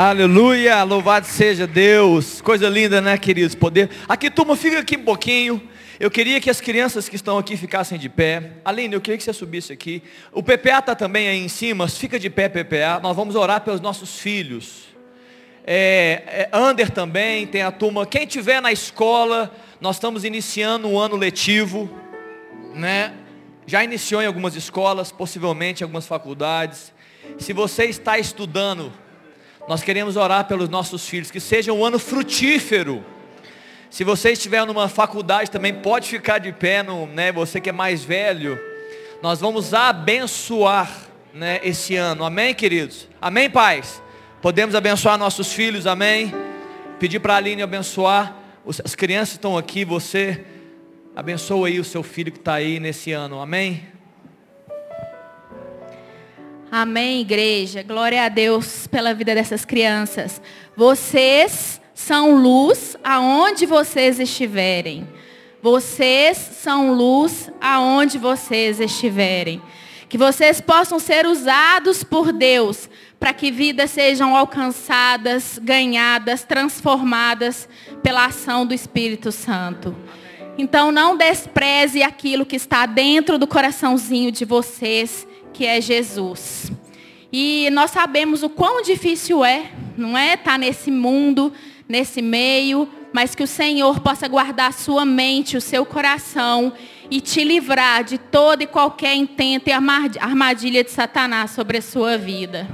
Aleluia, louvado seja Deus. Coisa linda, né, queridos? Poder. Aqui, turma, fica aqui um pouquinho. Eu queria que as crianças que estão aqui ficassem de pé. Aline, eu queria que você subisse aqui. O PPA está também aí em cima. Fica de pé, PPA. Nós vamos orar pelos nossos filhos. É, é, Ander também, tem a turma. Quem tiver na escola, nós estamos iniciando o ano letivo, né? Já iniciou em algumas escolas, possivelmente em algumas faculdades. Se você está estudando nós queremos orar pelos nossos filhos, que seja um ano frutífero. Se você estiver numa faculdade também pode ficar de pé, no, né, você que é mais velho. Nós vamos abençoar né, esse ano. Amém, queridos? Amém, pais? Podemos abençoar nossos filhos, amém? Pedir para a Aline abençoar. As crianças estão aqui, você abençoa aí o seu filho que está aí nesse ano, amém? Amém, igreja. Glória a Deus pela vida dessas crianças. Vocês são luz aonde vocês estiverem. Vocês são luz aonde vocês estiverem. Que vocês possam ser usados por Deus para que vidas sejam alcançadas, ganhadas, transformadas pela ação do Espírito Santo. Então não despreze aquilo que está dentro do coraçãozinho de vocês que é Jesus. E nós sabemos o quão difícil é, não é? Estar tá nesse mundo, nesse meio, mas que o Senhor possa guardar a sua mente, o seu coração e te livrar de toda e qualquer intento e armadilha de Satanás sobre a sua vida.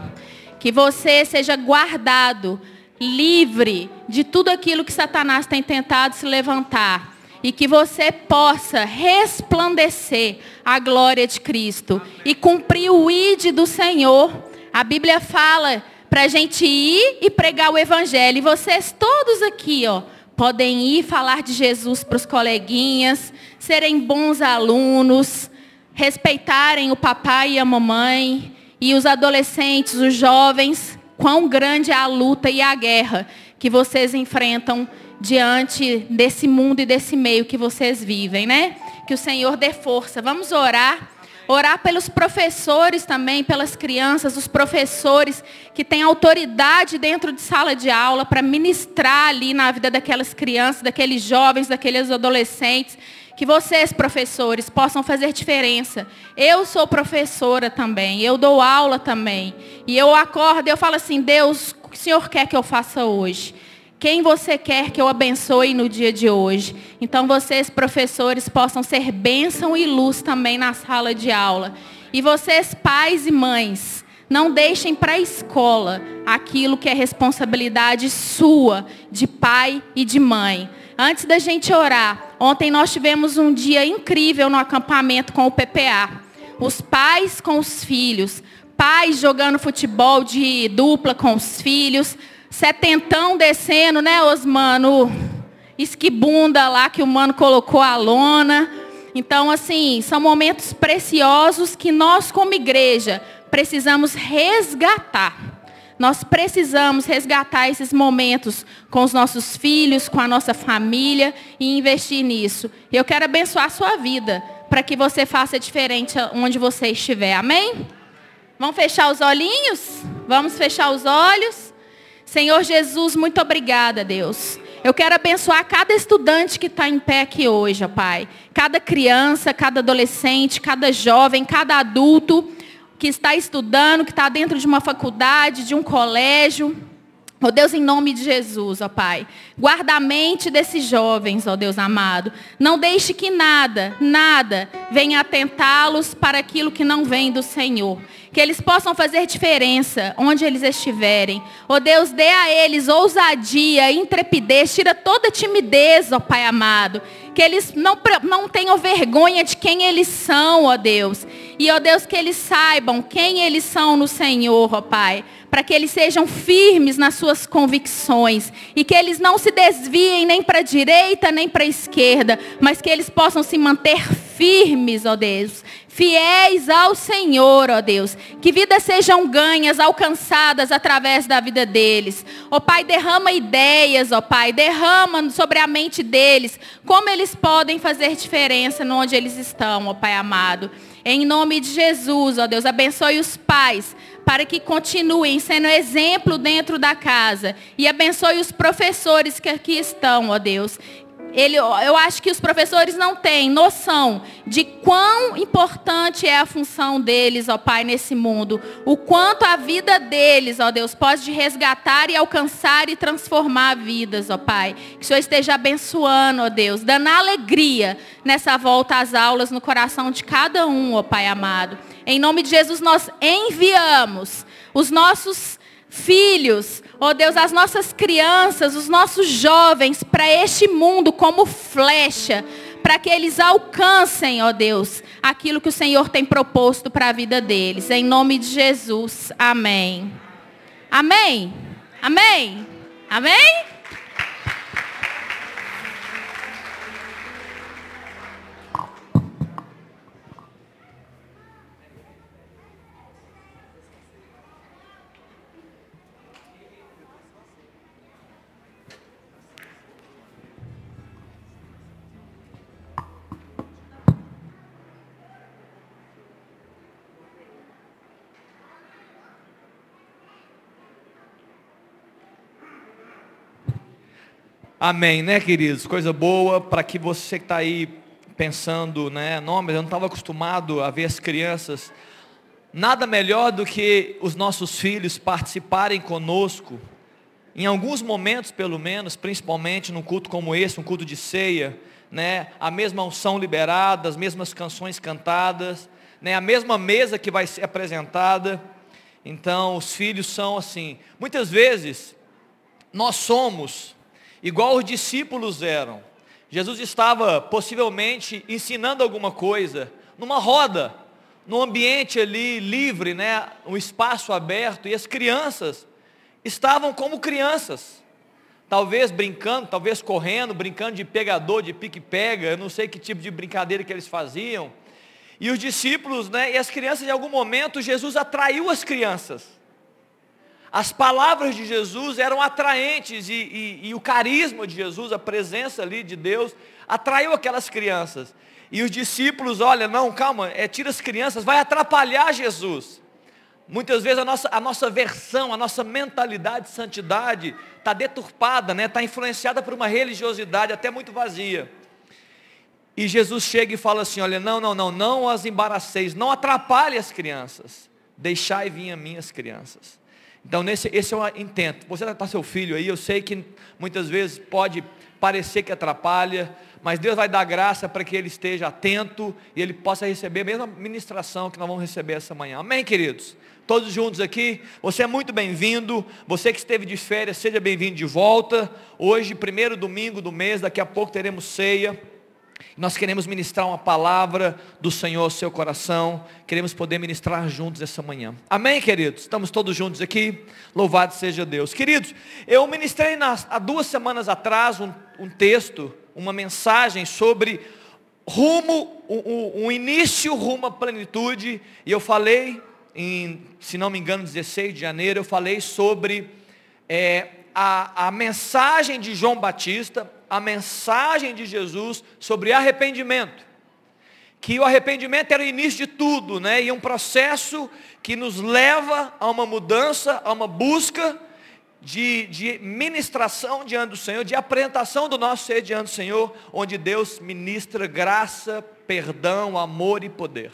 Que você seja guardado, livre de tudo aquilo que Satanás tem tentado se levantar e que você possa resplandecer a glória de Cristo e cumprir o id do Senhor. A Bíblia fala para a gente ir e pregar o Evangelho. E vocês todos aqui, ó, podem ir falar de Jesus para os coleguinhas, serem bons alunos, respeitarem o papai e a mamãe, e os adolescentes, os jovens, quão grande é a luta e a guerra que vocês enfrentam diante desse mundo e desse meio que vocês vivem, né? Que o Senhor dê força. Vamos orar. Orar pelos professores também, pelas crianças, os professores que têm autoridade dentro de sala de aula para ministrar ali na vida daquelas crianças, daqueles jovens, daqueles adolescentes. Que vocês, professores, possam fazer diferença. Eu sou professora também, eu dou aula também. E eu acordo e eu falo assim, Deus, o que o Senhor quer que eu faça hoje? Quem você quer que eu abençoe no dia de hoje. Então vocês, professores, possam ser bênção e luz também na sala de aula. E vocês, pais e mães, não deixem para a escola aquilo que é responsabilidade sua, de pai e de mãe. Antes da gente orar, ontem nós tivemos um dia incrível no acampamento com o PPA. Os pais com os filhos, pais jogando futebol de dupla com os filhos, setentão descendo, né, Osmano? Esquibunda lá que o mano colocou a lona. Então, assim, são momentos preciosos que nós, como igreja, precisamos resgatar. Nós precisamos resgatar esses momentos com os nossos filhos, com a nossa família e investir nisso. Eu quero abençoar a sua vida para que você faça diferente onde você estiver. Amém? Vamos fechar os olhinhos? Vamos fechar os olhos? Senhor Jesus, muito obrigada, Deus. Eu quero abençoar cada estudante que está em pé aqui hoje, ó Pai. Cada criança, cada adolescente, cada jovem, cada adulto que está estudando, que está dentro de uma faculdade, de um colégio. Ó Deus, em nome de Jesus, ó Pai. Guarda a mente desses jovens, ó Deus amado. Não deixe que nada, nada venha atentá-los para aquilo que não vem do Senhor que eles possam fazer diferença onde eles estiverem. Ó Deus, dê a eles ousadia, intrepidez, tira toda timidez, ó Pai amado. Que eles não, não tenham vergonha de quem eles são, ó Deus. E, ó Deus, que eles saibam quem eles são no Senhor, ó Pai para que eles sejam firmes nas suas convicções e que eles não se desviem nem para a direita nem para a esquerda, mas que eles possam se manter firmes, ó Deus, fiéis ao Senhor, ó Deus. Que vidas sejam ganhas, alcançadas através da vida deles. Ó Pai, derrama ideias, ó Pai, derrama sobre a mente deles como eles podem fazer diferença onde eles estão, ó Pai amado. Em nome de Jesus, ó Deus, abençoe os pais para que continuem sendo exemplo dentro da casa. E abençoe os professores que aqui estão, ó Deus. Ele, eu acho que os professores não têm noção de quão importante é a função deles, ó Pai, nesse mundo. O quanto a vida deles, ó Deus, pode resgatar e alcançar e transformar vidas, ó Pai. Que o Senhor esteja abençoando, ó Deus, dando alegria nessa volta às aulas no coração de cada um, ó Pai amado. Em nome de Jesus, nós enviamos os nossos filhos, ó oh Deus, as nossas crianças, os nossos jovens para este mundo como flecha, para que eles alcancem, ó oh Deus, aquilo que o Senhor tem proposto para a vida deles. Em nome de Jesus. Amém. Amém. Amém. Amém. Amém, né, queridos? Coisa boa para que você que está aí pensando, né? Não, mas eu não estava acostumado a ver as crianças. Nada melhor do que os nossos filhos participarem conosco, em alguns momentos pelo menos, principalmente num culto como esse, um culto de ceia, né? A mesma unção liberada, as mesmas canções cantadas, né? A mesma mesa que vai ser apresentada. Então, os filhos são assim. Muitas vezes nós somos igual os discípulos eram. Jesus estava possivelmente ensinando alguma coisa, numa roda, num ambiente ali livre, né, um espaço aberto, e as crianças estavam como crianças. Talvez brincando, talvez correndo, brincando de pegador, de pique-pega, eu não sei que tipo de brincadeira que eles faziam. E os discípulos, né, e as crianças, em algum momento, Jesus atraiu as crianças. As palavras de Jesus eram atraentes e, e, e, o carisma de Jesus, a presença ali de Deus, atraiu aquelas crianças. E os discípulos, olha, não, calma, é, tira as crianças, vai atrapalhar Jesus. Muitas vezes a nossa, a nossa versão, a nossa mentalidade de santidade está deturpada, está né? Tá influenciada por uma religiosidade até muito vazia. E Jesus chega e fala assim: olha, não, não, não, não as embaraceis, não atrapalhe as crianças, deixai vir a mim as crianças. Então, nesse, esse é o intento. Você está seu filho aí, eu sei que muitas vezes pode parecer que atrapalha, mas Deus vai dar graça para que ele esteja atento e ele possa receber a mesma ministração que nós vamos receber essa manhã. Amém, queridos? Todos juntos aqui, você é muito bem-vindo. Você que esteve de férias, seja bem-vindo de volta. Hoje, primeiro domingo do mês, daqui a pouco teremos ceia. Nós queremos ministrar uma palavra do Senhor ao seu coração. Queremos poder ministrar juntos essa manhã. Amém, queridos? Estamos todos juntos aqui. Louvado seja Deus. Queridos, eu ministrei nas, há duas semanas atrás um, um texto, uma mensagem sobre rumo, um, um, início rumo à plenitude. E eu falei, em, se não me engano, 16 de janeiro, eu falei sobre é, a, a mensagem de João Batista, a mensagem de Jesus sobre arrependimento. Que o arrependimento era o início de tudo, né? E um processo que nos leva a uma mudança, a uma busca de, de ministração diante do Senhor, de apresentação do nosso ser diante do Senhor, onde Deus ministra graça, perdão, amor e poder.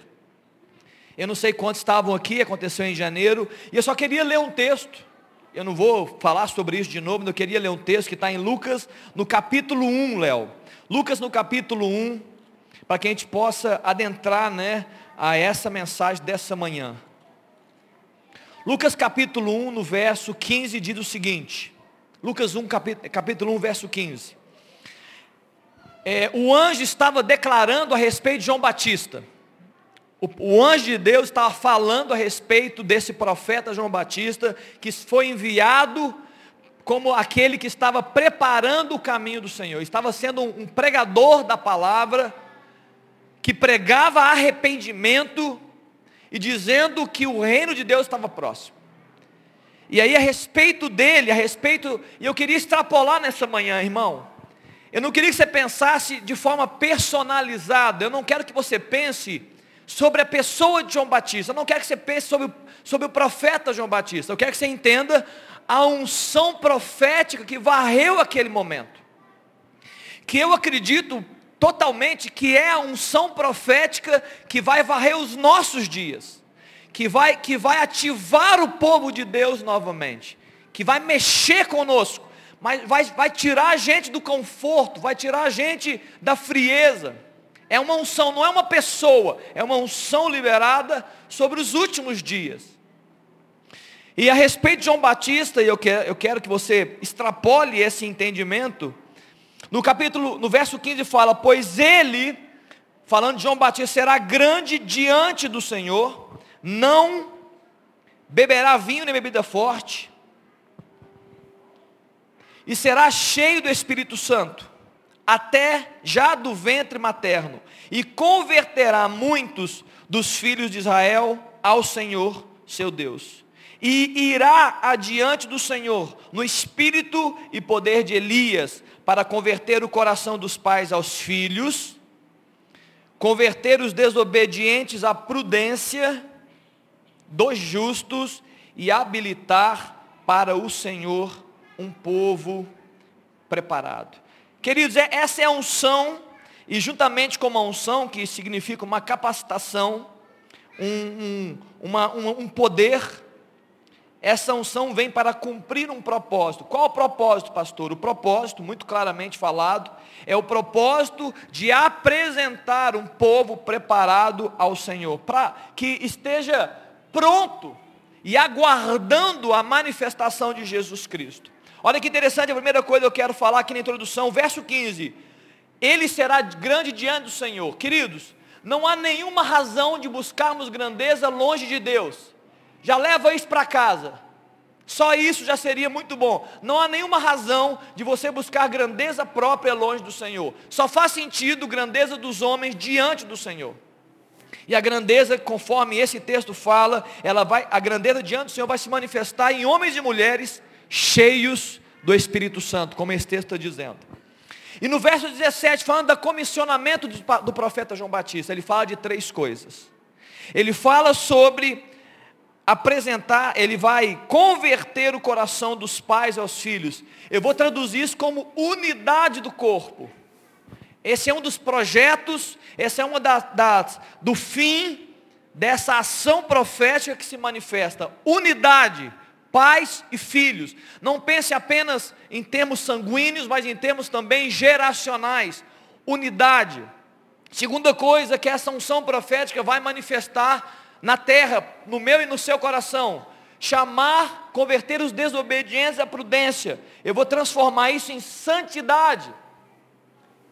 Eu não sei quantos estavam aqui, aconteceu em janeiro, e eu só queria ler um texto eu não vou falar sobre isso de novo, mas eu queria ler um texto que está em Lucas, no capítulo 1, Léo. Lucas no capítulo 1, para que a gente possa adentrar né, a essa mensagem dessa manhã. Lucas capítulo 1, no verso 15, diz o seguinte. Lucas 1, capítulo 1, verso 15. É, o anjo estava declarando a respeito de João Batista. O, anjo de Deus estava falando a respeito desse profeta João Batista, que foi enviado como aquele que estava preparando o caminho do Senhor, estava sendo um, um pregador da palavra, que pregava arrependimento e dizendo que o reino de Deus estava próximo. E aí a respeito dele, a respeito, e eu queria extrapolar nessa manhã, irmão. Eu não queria que você pensasse de forma personalizada. Eu não quero que você pense sobre a pessoa de João Batista. Eu não quero que você pense sobre, sobre o profeta João Batista. Eu quero que você entenda a unção profética que varreu aquele momento. Que eu acredito totalmente que é a unção profética que vai varrer os nossos dias. Que vai, que vai ativar o povo de Deus novamente. Que vai mexer conosco. Mas vai, vai tirar a gente do conforto. Vai tirar a gente da frieza é uma unção, não é uma pessoa, é uma unção liberada sobre os últimos dias. E a respeito de João Batista, e eu quero, eu quero que você extrapole esse entendimento, no capítulo, no verso 15 fala, pois ele, falando de João Batista, será grande diante do Senhor, não beberá vinho nem bebida forte, e será cheio do Espírito Santo até já do ventre materno, e converterá muitos dos filhos de Israel ao Senhor seu Deus. E irá adiante do Senhor no espírito e poder de Elias, para converter o coração dos pais aos filhos, converter os desobedientes à prudência dos justos e habilitar para o Senhor um povo preparado. Queridos, é, essa é a unção, e juntamente com uma unção, que significa uma capacitação, um, um, uma, um, um poder, essa unção vem para cumprir um propósito. Qual o propósito, pastor? O propósito, muito claramente falado, é o propósito de apresentar um povo preparado ao Senhor, para que esteja pronto e aguardando a manifestação de Jesus Cristo. Olha que interessante, a primeira coisa que eu quero falar aqui na introdução, verso 15. Ele será grande diante do Senhor. Queridos, não há nenhuma razão de buscarmos grandeza longe de Deus. Já leva isso para casa. Só isso já seria muito bom. Não há nenhuma razão de você buscar grandeza própria longe do Senhor. Só faz sentido grandeza dos homens diante do Senhor. E a grandeza, conforme esse texto fala, ela vai, a grandeza diante do Senhor vai se manifestar em homens e mulheres cheios do Espírito Santo, como esse texto está dizendo. E no verso 17, falando do comissionamento do profeta João Batista, ele fala de três coisas. Ele fala sobre apresentar, ele vai converter o coração dos pais aos filhos. Eu vou traduzir isso como unidade do corpo. Esse é um dos projetos, esse é uma das, das do fim dessa ação profética que se manifesta. Unidade pais e filhos. Não pense apenas em termos sanguíneos, mas em termos também geracionais. Unidade. Segunda coisa que essa unção profética vai manifestar na terra, no meu e no seu coração. Chamar, converter os desobedientes à prudência. Eu vou transformar isso em santidade.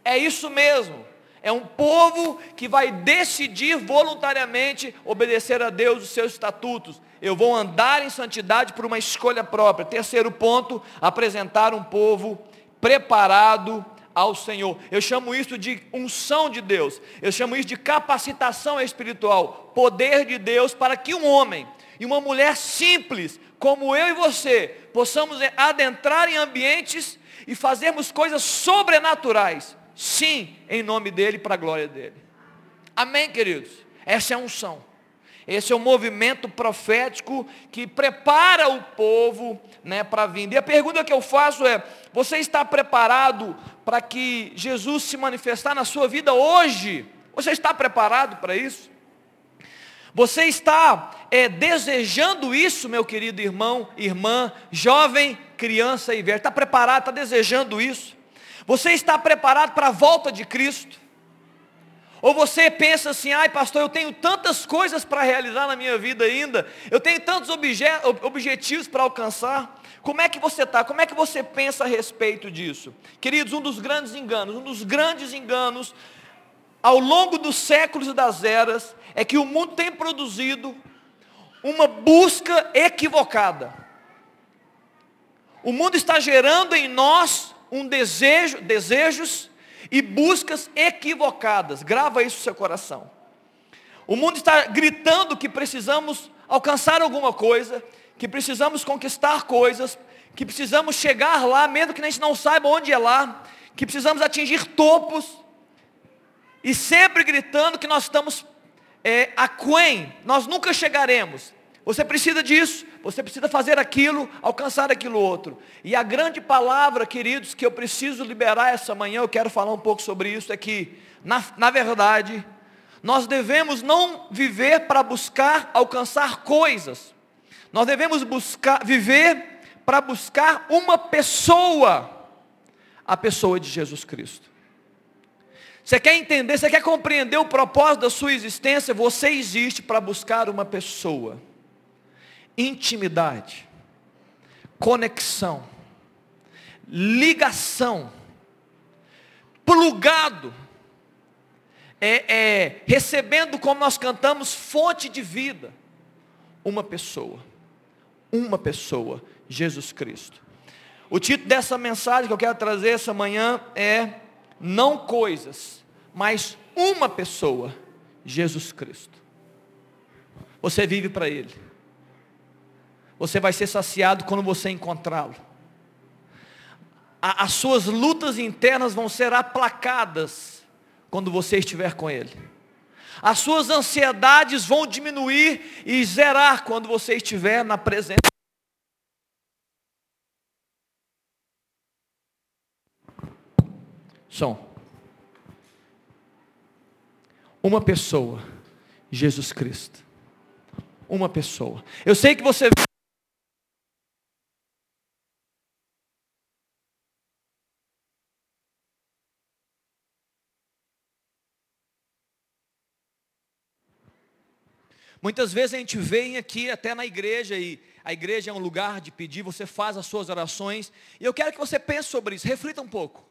É isso mesmo. É um povo que vai decidir voluntariamente obedecer a Deus os seus estatutos. Eu vou andar em santidade por uma escolha própria. Terceiro ponto, apresentar um povo preparado ao Senhor. Eu chamo isso de unção de Deus. Eu chamo isso de capacitação espiritual. Poder de Deus para que um homem e uma mulher simples, como eu e você, possamos adentrar em ambientes e fazermos coisas sobrenaturais Sim, em nome dele, para a glória dele. Amém, queridos? Essa é a unção. Esse é o movimento profético que prepara o povo né, para a vinda. E a pergunta que eu faço é: você está preparado para que Jesus se manifestar na sua vida hoje? Você está preparado para isso? Você está é, desejando isso, meu querido irmão, irmã, jovem, criança e velho? Está preparado, está desejando isso? Você está preparado para a volta de Cristo? Ou você pensa assim, ai pastor, eu tenho tantas coisas para realizar na minha vida ainda, eu tenho tantos obje objetivos para alcançar. Como é que você está? Como é que você pensa a respeito disso? Queridos, um dos grandes enganos, um dos grandes enganos ao longo dos séculos e das eras é que o mundo tem produzido uma busca equivocada. O mundo está gerando em nós um desejo, desejos e buscas equivocadas. Grava isso no seu coração. O mundo está gritando que precisamos alcançar alguma coisa, que precisamos conquistar coisas, que precisamos chegar lá, mesmo que a gente não saiba onde é lá, que precisamos atingir topos, e sempre gritando que nós estamos é, a quem nós nunca chegaremos. Você precisa disso, você precisa fazer aquilo, alcançar aquilo outro. E a grande palavra, queridos, que eu preciso liberar essa manhã, eu quero falar um pouco sobre isso, é que, na, na verdade, nós devemos não viver para buscar alcançar coisas. Nós devemos buscar viver para buscar uma pessoa, a pessoa de Jesus Cristo. Você quer entender, você quer compreender o propósito da sua existência? Você existe para buscar uma pessoa. Intimidade, conexão, ligação, plugado, é, é, recebendo, como nós cantamos, fonte de vida. Uma pessoa, uma pessoa, Jesus Cristo. O título dessa mensagem que eu quero trazer essa manhã é Não coisas, mas uma pessoa, Jesus Cristo. Você vive para Ele. Você vai ser saciado quando você encontrá-lo. As suas lutas internas vão ser aplacadas quando você estiver com Ele. As suas ansiedades vão diminuir e zerar quando você estiver na presença. Som. Uma pessoa, Jesus Cristo. Uma pessoa. Eu sei que você Muitas vezes a gente vem aqui até na igreja e a igreja é um lugar de pedir, você faz as suas orações. E eu quero que você pense sobre isso, reflita um pouco.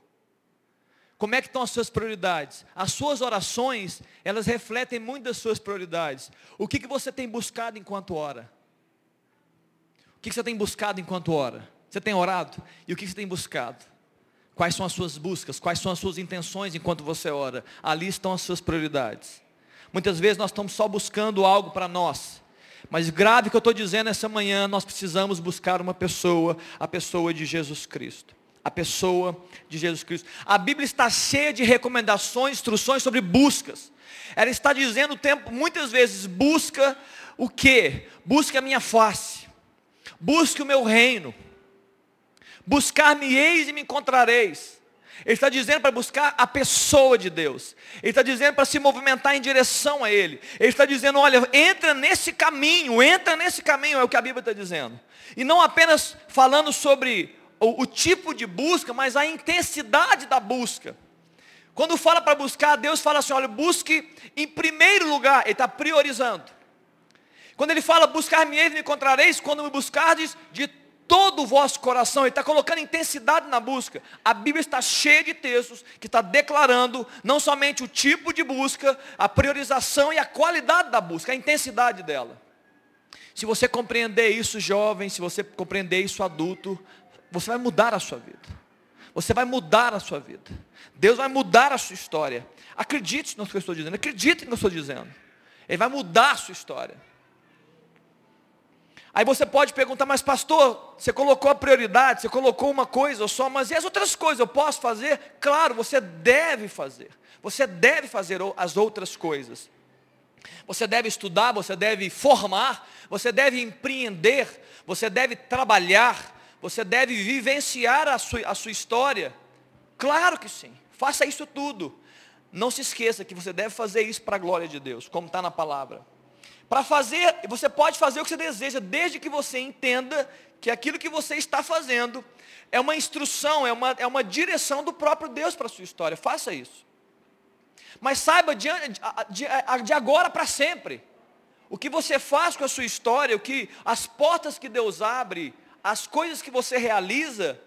Como é que estão as suas prioridades? As suas orações, elas refletem muito das suas prioridades. O que, que você tem buscado enquanto ora? O que, que você tem buscado enquanto ora? Você tem orado? E o que, que você tem buscado? Quais são as suas buscas? Quais são as suas intenções enquanto você ora? Ali estão as suas prioridades. Muitas vezes nós estamos só buscando algo para nós. Mas grave que eu estou dizendo essa manhã, nós precisamos buscar uma pessoa, a pessoa de Jesus Cristo. A pessoa de Jesus Cristo. A Bíblia está cheia de recomendações, instruções sobre buscas. Ela está dizendo o tempo, muitas vezes, busca o que? Busca a minha face. Busque o meu reino. Buscar-me-eis e me encontrareis. Ele está dizendo para buscar a pessoa de Deus. Ele está dizendo para se movimentar em direção a Ele. Ele está dizendo, olha, entra nesse caminho, entra nesse caminho, é o que a Bíblia está dizendo. E não apenas falando sobre o, o tipo de busca, mas a intensidade da busca. Quando fala para buscar, Deus fala assim, olha, busque em primeiro lugar, Ele está priorizando. Quando Ele fala, buscar-me e me encontrareis, quando me buscardes de todo o vosso coração, ele está colocando intensidade na busca. A Bíblia está cheia de textos que está declarando não somente o tipo de busca, a priorização e a qualidade da busca, a intensidade dela. Se você compreender isso, jovem, se você compreender isso, adulto, você vai mudar a sua vida. Você vai mudar a sua vida. Deus vai mudar a sua história. Acredite no que eu estou dizendo, acredite no que eu estou dizendo. Ele vai mudar a sua história. Aí você pode perguntar, mas pastor, você colocou a prioridade, você colocou uma coisa só, mas e as outras coisas eu posso fazer? Claro, você deve fazer. Você deve fazer as outras coisas. Você deve estudar, você deve formar, você deve empreender, você deve trabalhar, você deve vivenciar a sua, a sua história. Claro que sim, faça isso tudo. Não se esqueça que você deve fazer isso para a glória de Deus, como está na palavra. Para fazer, você pode fazer o que você deseja, desde que você entenda que aquilo que você está fazendo é uma instrução, é uma, é uma direção do próprio Deus para a sua história. Faça isso. Mas saiba de, de, de agora para sempre. O que você faz com a sua história, o que as portas que Deus abre, as coisas que você realiza,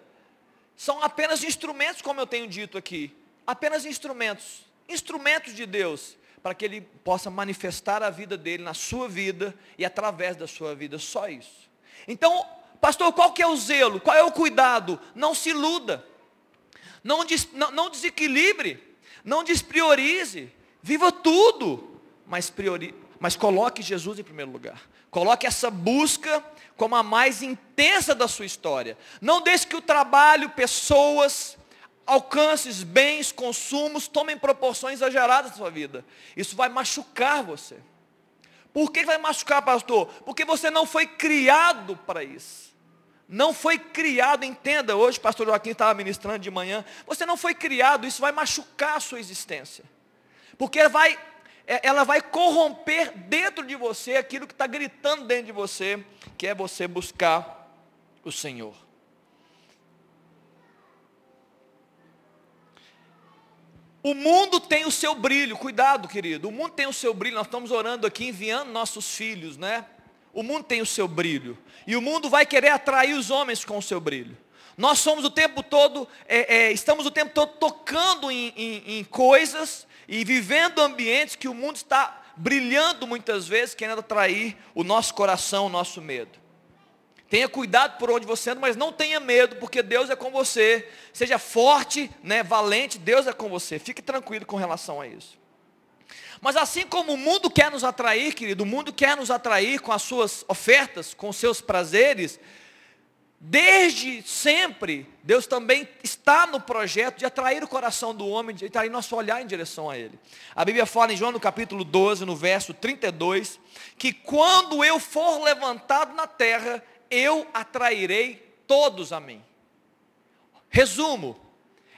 são apenas instrumentos, como eu tenho dito aqui. Apenas instrumentos. Instrumentos de Deus para que ele possa manifestar a vida dele na sua vida e através da sua vida, só isso. Então, pastor, qual que é o zelo? Qual é o cuidado? Não se iluda. Não, des, não, não desequilibre. Não despriorize. Viva tudo. Mas, priori, mas coloque Jesus em primeiro lugar. Coloque essa busca como a mais intensa da sua história. Não deixe que o trabalho, pessoas, alcances, bens, consumos tomem proporções exageradas na sua vida. Isso vai machucar você. Por que vai machucar, pastor? Porque você não foi criado para isso. Não foi criado, entenda, hoje o pastor Joaquim estava ministrando de manhã, você não foi criado, isso vai machucar a sua existência. Porque vai, é, ela vai corromper dentro de você aquilo que está gritando dentro de você, que é você buscar o Senhor. O mundo tem o seu brilho, cuidado, querido. O mundo tem o seu brilho. Nós estamos orando aqui, enviando nossos filhos, né? O mundo tem o seu brilho. E o mundo vai querer atrair os homens com o seu brilho. Nós somos o tempo todo, é, é, estamos o tempo todo tocando em, em, em coisas e vivendo ambientes que o mundo está brilhando muitas vezes, querendo atrair o nosso coração, o nosso medo. Tenha cuidado por onde você anda, mas não tenha medo, porque Deus é com você. Seja forte, né, valente, Deus é com você. Fique tranquilo com relação a isso. Mas assim como o mundo quer nos atrair, querido, o mundo quer nos atrair com as suas ofertas, com os seus prazeres, desde sempre, Deus também está no projeto de atrair o coração do homem, de atrair nosso olhar em direção a Ele. A Bíblia fala em João no capítulo 12, no verso 32, que quando eu for levantado na terra, eu atrairei todos a mim. Resumo,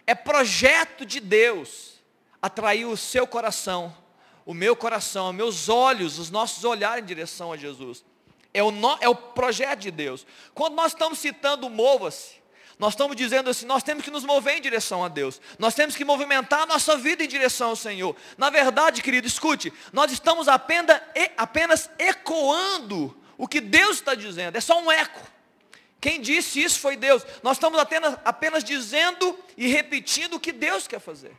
é projeto de Deus atrair o seu coração, o meu coração, meus olhos, os nossos olhares em direção a Jesus. É o, no, é o projeto de Deus. Quando nós estamos citando mova-se, nós estamos dizendo assim, nós temos que nos mover em direção a Deus. Nós temos que movimentar a nossa vida em direção ao Senhor. Na verdade, querido, escute, nós estamos apenas, apenas ecoando o que Deus está dizendo, é só um eco. Quem disse isso foi Deus. Nós estamos apenas, apenas dizendo e repetindo o que Deus quer fazer.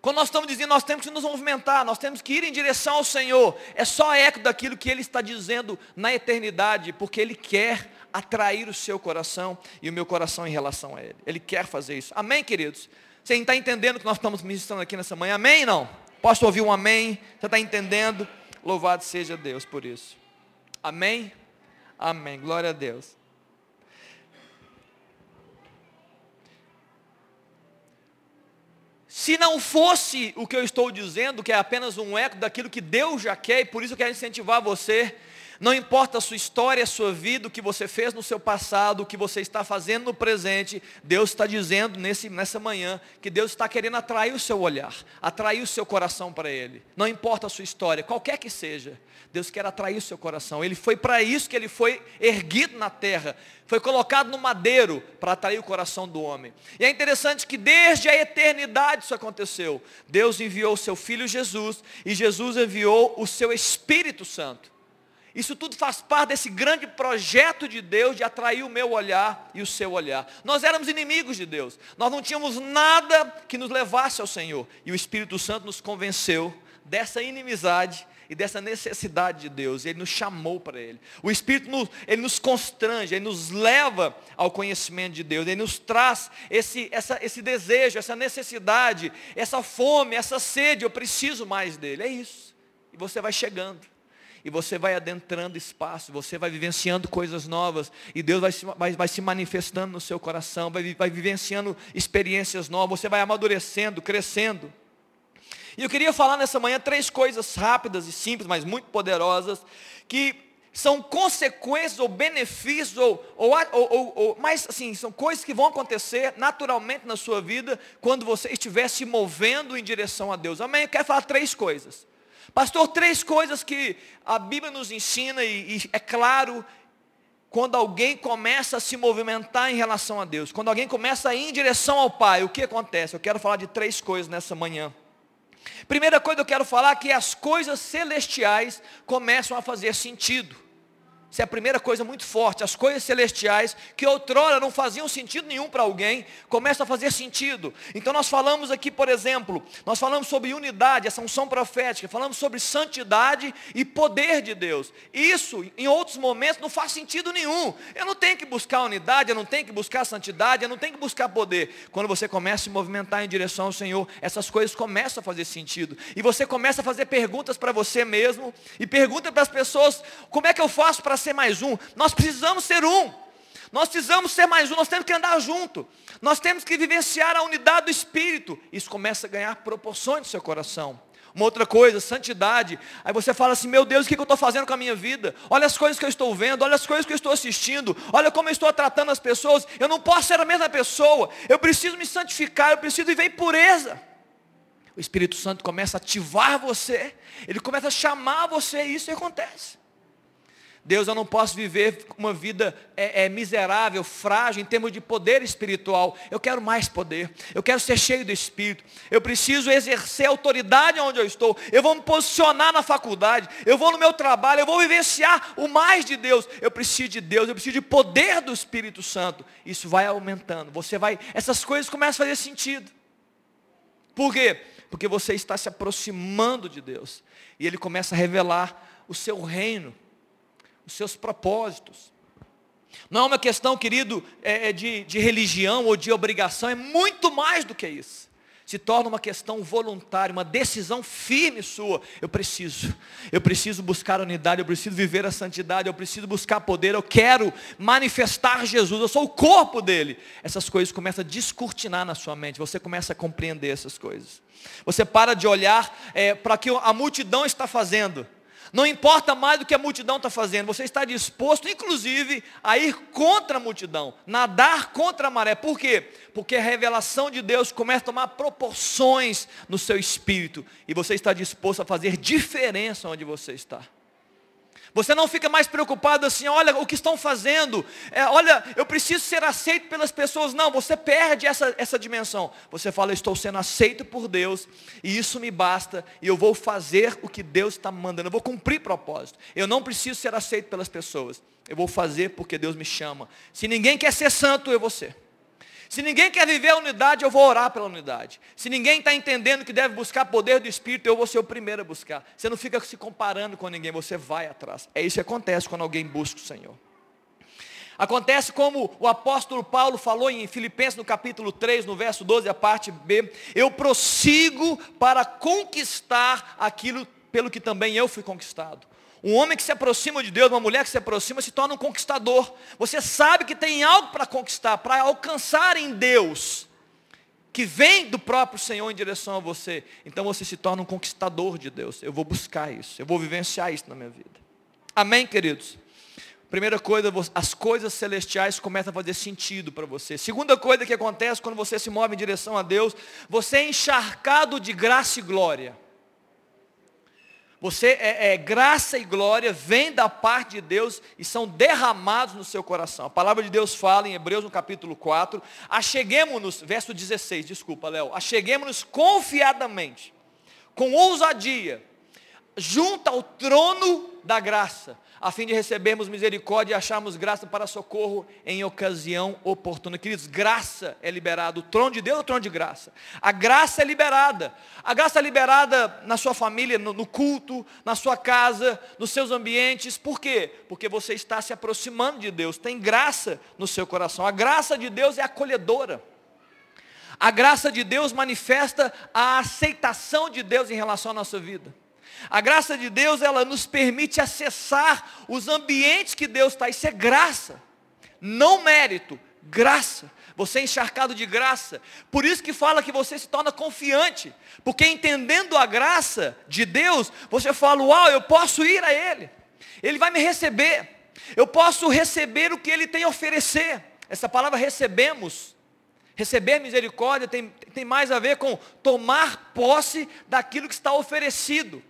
Quando nós estamos dizendo, nós temos que nos movimentar, nós temos que ir em direção ao Senhor, é só eco daquilo que Ele está dizendo na eternidade, porque Ele quer atrair o seu coração e o meu coração em relação a Ele. Ele quer fazer isso. Amém, queridos? Você está entendendo o que nós estamos ministrando aqui nessa manhã? Amém? Não? Posso ouvir um amém? Você está entendendo? Louvado seja Deus por isso. Amém? Amém. Glória a Deus. Se não fosse o que eu estou dizendo, que é apenas um eco daquilo que Deus já quer, e por isso eu quero incentivar você não importa a sua história, a sua vida, o que você fez no seu passado, o que você está fazendo no presente, Deus está dizendo nesse, nessa manhã que Deus está querendo atrair o seu olhar, atrair o seu coração para Ele. Não importa a sua história, qualquer que seja, Deus quer atrair o seu coração. Ele foi para isso que ele foi erguido na terra, foi colocado no madeiro para atrair o coração do homem. E é interessante que desde a eternidade isso aconteceu. Deus enviou o seu filho Jesus e Jesus enviou o seu Espírito Santo. Isso tudo faz parte desse grande projeto de Deus de atrair o meu olhar e o seu olhar. Nós éramos inimigos de Deus. Nós não tínhamos nada que nos levasse ao Senhor. E o Espírito Santo nos convenceu dessa inimizade e dessa necessidade de Deus. Ele nos chamou para Ele. O Espírito nos, ele nos constrange, Ele nos leva ao conhecimento de Deus. Ele nos traz esse, essa, esse desejo, essa necessidade, essa fome, essa sede. Eu preciso mais dele. É isso. E você vai chegando e você vai adentrando espaço, você vai vivenciando coisas novas, e Deus vai se, vai, vai se manifestando no seu coração, vai, vai vivenciando experiências novas, você vai amadurecendo, crescendo. E eu queria falar nessa manhã três coisas rápidas e simples, mas muito poderosas, que são consequências ou benefícios, ou, ou, ou, ou, assim, são coisas que vão acontecer naturalmente na sua vida, quando você estiver se movendo em direção a Deus. Amém? Eu quero falar três coisas. Pastor, três coisas que a Bíblia nos ensina, e, e é claro, quando alguém começa a se movimentar em relação a Deus, quando alguém começa a ir em direção ao Pai, o que acontece? Eu quero falar de três coisas nessa manhã. Primeira coisa que eu quero falar é que as coisas celestiais começam a fazer sentido. É a primeira coisa muito forte. As coisas celestiais, que outrora não faziam sentido nenhum para alguém, começam a fazer sentido. Então nós falamos aqui, por exemplo, nós falamos sobre unidade, essa unção profética, falamos sobre santidade e poder de Deus. Isso, em outros momentos, não faz sentido nenhum. Eu não tenho que buscar unidade, eu não tenho que buscar santidade, eu não tenho que buscar poder. Quando você começa a se movimentar em direção ao Senhor, essas coisas começam a fazer sentido. E você começa a fazer perguntas para você mesmo, e pergunta para as pessoas, como é que eu faço para ser mais um. Nós precisamos ser um. Nós precisamos ser mais um, nós temos que andar junto. Nós temos que vivenciar a unidade do Espírito. Isso começa a ganhar proporções no seu coração. Uma outra coisa, santidade. Aí você fala assim, meu Deus, o que eu estou fazendo com a minha vida? Olha as coisas que eu estou vendo, olha as coisas que eu estou assistindo, olha como eu estou tratando as pessoas. Eu não posso ser a mesma pessoa. Eu preciso me santificar, eu preciso viver em pureza. O Espírito Santo começa a ativar você, ele começa a chamar você e isso acontece. Deus, eu não posso viver uma vida é, é, miserável, frágil, em termos de poder espiritual. Eu quero mais poder. Eu quero ser cheio do Espírito. Eu preciso exercer autoridade onde eu estou. Eu vou me posicionar na faculdade. Eu vou no meu trabalho. Eu vou vivenciar o mais de Deus. Eu preciso de Deus. Eu preciso de poder do Espírito Santo. Isso vai aumentando. Você vai. Essas coisas começam a fazer sentido. Por quê? Porque você está se aproximando de Deus. E Ele começa a revelar o seu reino os seus propósitos. Não é uma questão, querido, é, é, de, de religião ou de obrigação, é muito mais do que isso. Se torna uma questão voluntária, uma decisão firme sua. Eu preciso, eu preciso buscar unidade, eu preciso viver a santidade, eu preciso buscar poder, eu quero manifestar Jesus, eu sou o corpo dele. Essas coisas começam a descortinar na sua mente, você começa a compreender essas coisas. Você para de olhar é, para o que a multidão está fazendo não importa mais do que a multidão está fazendo, você está disposto, inclusive, a ir contra a multidão, nadar contra a maré. Por quê? Porque a revelação de Deus começa a tomar proporções no seu espírito, e você está disposto a fazer diferença onde você está. Você não fica mais preocupado assim, olha o que estão fazendo, é, olha, eu preciso ser aceito pelas pessoas. Não, você perde essa, essa dimensão. Você fala, estou sendo aceito por Deus, e isso me basta, e eu vou fazer o que Deus está me mandando, eu vou cumprir propósito. Eu não preciso ser aceito pelas pessoas, eu vou fazer porque Deus me chama. Se ninguém quer ser santo, eu vou ser. Se ninguém quer viver a unidade, eu vou orar pela unidade. Se ninguém está entendendo que deve buscar poder do Espírito, eu vou ser o primeiro a buscar. Você não fica se comparando com ninguém, você vai atrás. É isso que acontece quando alguém busca o Senhor. Acontece como o apóstolo Paulo falou em Filipenses no capítulo 3, no verso 12, a parte B, eu prossigo para conquistar aquilo pelo que também eu fui conquistado. Um homem que se aproxima de Deus, uma mulher que se aproxima, se torna um conquistador. Você sabe que tem algo para conquistar, para alcançar em Deus, que vem do próprio Senhor em direção a você. Então você se torna um conquistador de Deus. Eu vou buscar isso, eu vou vivenciar isso na minha vida. Amém, queridos? Primeira coisa, as coisas celestiais começam a fazer sentido para você. Segunda coisa que acontece quando você se move em direção a Deus, você é encharcado de graça e glória. Você é, é, graça e glória vem da parte de Deus e são derramados no seu coração. A palavra de Deus fala em Hebreus no capítulo 4, acheguemos-nos, verso 16, desculpa, Léo, acheguemos-nos confiadamente, com ousadia, junto ao trono da graça, a fim de recebermos misericórdia e acharmos graça para socorro em ocasião oportuna. Queridos, graça é liberada. O trono de Deus é o trono de graça. A graça é liberada. A graça é liberada na sua família, no, no culto, na sua casa, nos seus ambientes. Por quê? Porque você está se aproximando de Deus. Tem graça no seu coração. A graça de Deus é acolhedora. A graça de Deus manifesta a aceitação de Deus em relação à nossa vida. A graça de Deus, ela nos permite acessar os ambientes que Deus está. Isso é graça. Não mérito, graça. Você é encharcado de graça. Por isso que fala que você se torna confiante. Porque entendendo a graça de Deus, você fala, uau, eu posso ir a Ele. Ele vai me receber. Eu posso receber o que Ele tem a oferecer. Essa palavra recebemos. Receber misericórdia tem, tem mais a ver com tomar posse daquilo que está oferecido.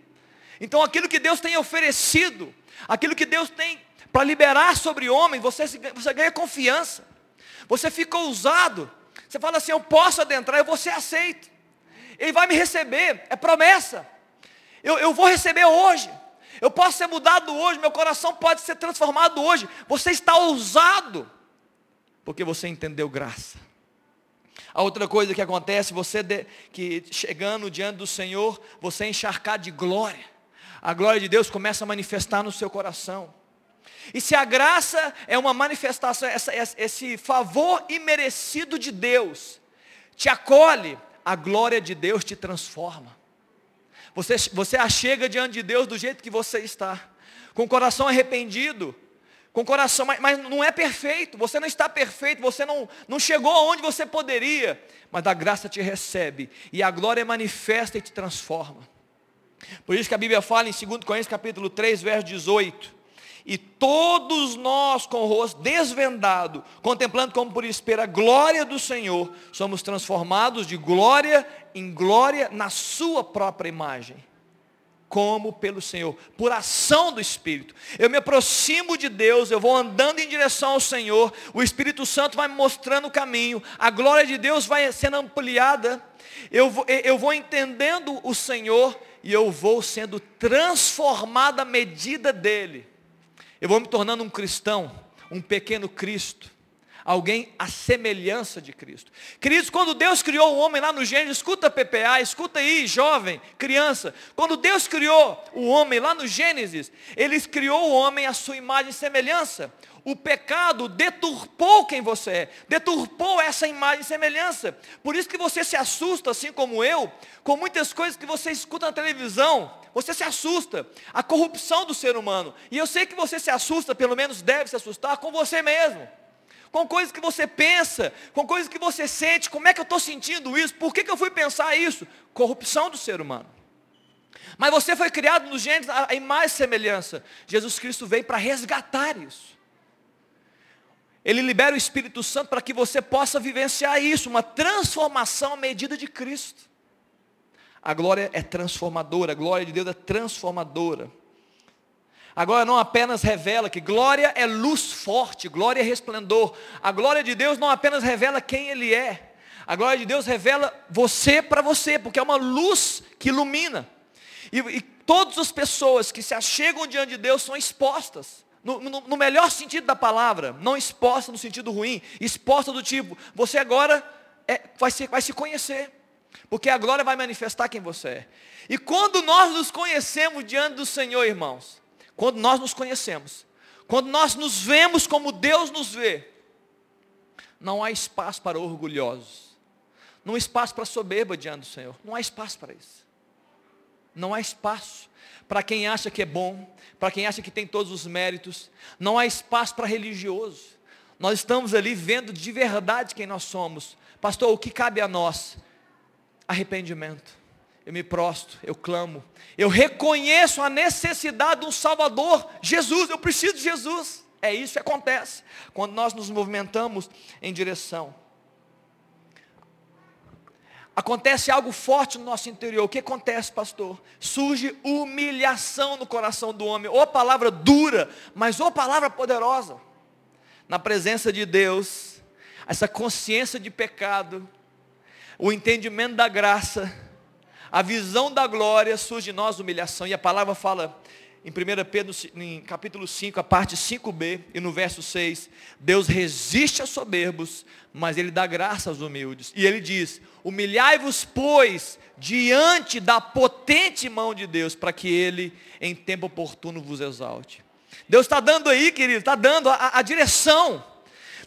Então aquilo que Deus tem oferecido, aquilo que Deus tem para liberar sobre o homem, você, você ganha confiança. Você fica ousado. Você fala assim, eu posso adentrar, eu vou ser aceito. Ele vai me receber, é promessa. Eu, eu vou receber hoje. Eu posso ser mudado hoje, meu coração pode ser transformado hoje. Você está ousado, porque você entendeu graça. A outra coisa que acontece, você de, que chegando diante do Senhor, você é encharcado de glória a glória de Deus começa a manifestar no seu coração. E se a graça é uma manifestação, essa, esse favor imerecido de Deus te acolhe, a glória de Deus te transforma. Você, você achega diante de Deus do jeito que você está, com o coração arrependido, com o coração, mas, mas não é perfeito, você não está perfeito, você não, não chegou aonde você poderia, mas a graça te recebe, e a glória manifesta e te transforma. Por isso que a Bíblia fala em 2 Coríntios capítulo 3, verso 18. E todos nós com o rosto desvendado, contemplando como por espera a glória do Senhor, somos transformados de glória em glória na sua própria imagem. Como pelo Senhor, por ação do Espírito. Eu me aproximo de Deus, eu vou andando em direção ao Senhor, o Espírito Santo vai me mostrando o caminho, a glória de Deus vai sendo ampliada, eu vou, eu vou entendendo o Senhor e eu vou sendo transformado à medida dEle. Eu vou me tornando um cristão, um pequeno Cristo, alguém à semelhança de Cristo. Queridos, quando Deus criou o homem lá no Gênesis, escuta PPA, escuta aí, jovem, criança. Quando Deus criou o homem lá no Gênesis, Ele criou o homem à sua imagem e semelhança. O pecado deturpou quem você é, deturpou essa imagem e semelhança. Por isso que você se assusta, assim como eu, com muitas coisas que você escuta na televisão, você se assusta. A corrupção do ser humano. E eu sei que você se assusta, pelo menos deve se assustar, com você mesmo. Com coisas que você pensa, com coisas que você sente. Como é que eu estou sentindo isso? Por que, que eu fui pensar isso? Corrupção do ser humano. Mas você foi criado no gênero a imagem e semelhança. Jesus Cristo veio para resgatar isso. Ele libera o Espírito Santo para que você possa vivenciar isso, uma transformação à medida de Cristo. A glória é transformadora, a glória de Deus é transformadora. Agora não apenas revela que glória é luz forte, glória é resplendor. A glória de Deus não apenas revela quem Ele é. A glória de Deus revela você para você, porque é uma luz que ilumina. E, e todas as pessoas que se achegam diante de Deus são expostas. No, no, no, melhor sentido da palavra, não exposta no sentido ruim, exposta do tipo, você agora é, vai, se, vai se conhecer. Porque a glória vai manifestar quem você é. E quando nós nos conhecemos diante do Senhor, irmãos, quando nós nos conhecemos, quando nós nos vemos como Deus nos vê, não há espaço para orgulhosos, não há espaço para soberba diante do Senhor, não há espaço para isso. Não há espaço para quem acha que é bom, para quem acha que tem todos os méritos, não há espaço para religioso. Nós estamos ali vendo de verdade quem nós somos. Pastor, o que cabe a nós? arrependimento. Eu me prostro, eu clamo, eu reconheço a necessidade de um Salvador, Jesus, eu preciso de Jesus. É isso que acontece quando nós nos movimentamos em direção. Acontece algo forte no nosso interior. O que acontece, pastor? Surge humilhação no coração do homem. Ou palavra dura, mas ou palavra poderosa. Na presença de Deus, essa consciência de pecado, o entendimento da graça, a visão da glória, surge de nós humilhação. E a palavra fala em 1 Pedro, em capítulo 5, a parte 5b, e no verso 6, Deus resiste a soberbos, mas Ele dá graça aos humildes. E Ele diz, humilhai-vos, pois, diante da potente mão de Deus, para que Ele, em tempo oportuno, vos exalte. Deus está dando aí, querido, está dando a, a direção.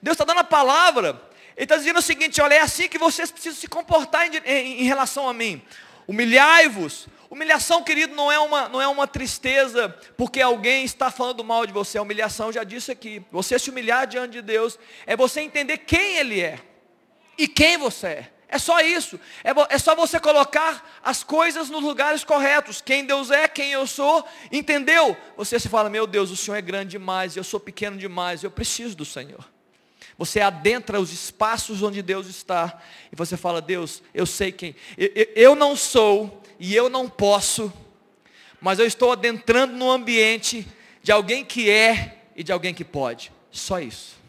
Deus está dando a palavra. Ele está dizendo o seguinte: olha, é assim que vocês precisam se comportar em, em, em relação a mim. Humilhai-vos. Humilhação, querido, não é, uma, não é uma tristeza porque alguém está falando mal de você. A humilhação, já disse aqui. Você se humilhar diante de Deus é você entender quem Ele é e quem você é. É só isso. É, é, só você colocar as coisas nos lugares corretos. Quem Deus é, quem eu sou. Entendeu? Você se fala, meu Deus, o Senhor é grande demais, eu sou pequeno demais, eu preciso do Senhor. Você adentra os espaços onde Deus está. E você fala, Deus, eu sei quem. Eu, eu não sou e eu não posso. Mas eu estou adentrando no ambiente de alguém que é e de alguém que pode. Só isso.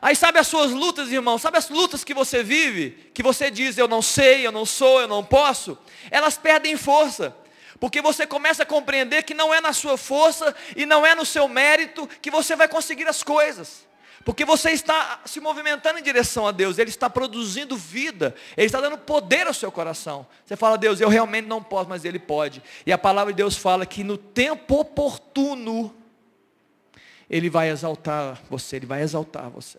Aí sabe as suas lutas, irmão? Sabe as lutas que você vive? Que você diz, eu não sei, eu não sou, eu não posso? Elas perdem força. Porque você começa a compreender que não é na sua força e não é no seu mérito que você vai conseguir as coisas. Porque você está se movimentando em direção a Deus, Ele está produzindo vida, Ele está dando poder ao seu coração. Você fala, Deus, eu realmente não posso, mas Ele pode. E a palavra de Deus fala que no tempo oportuno, Ele vai exaltar você, Ele vai exaltar você.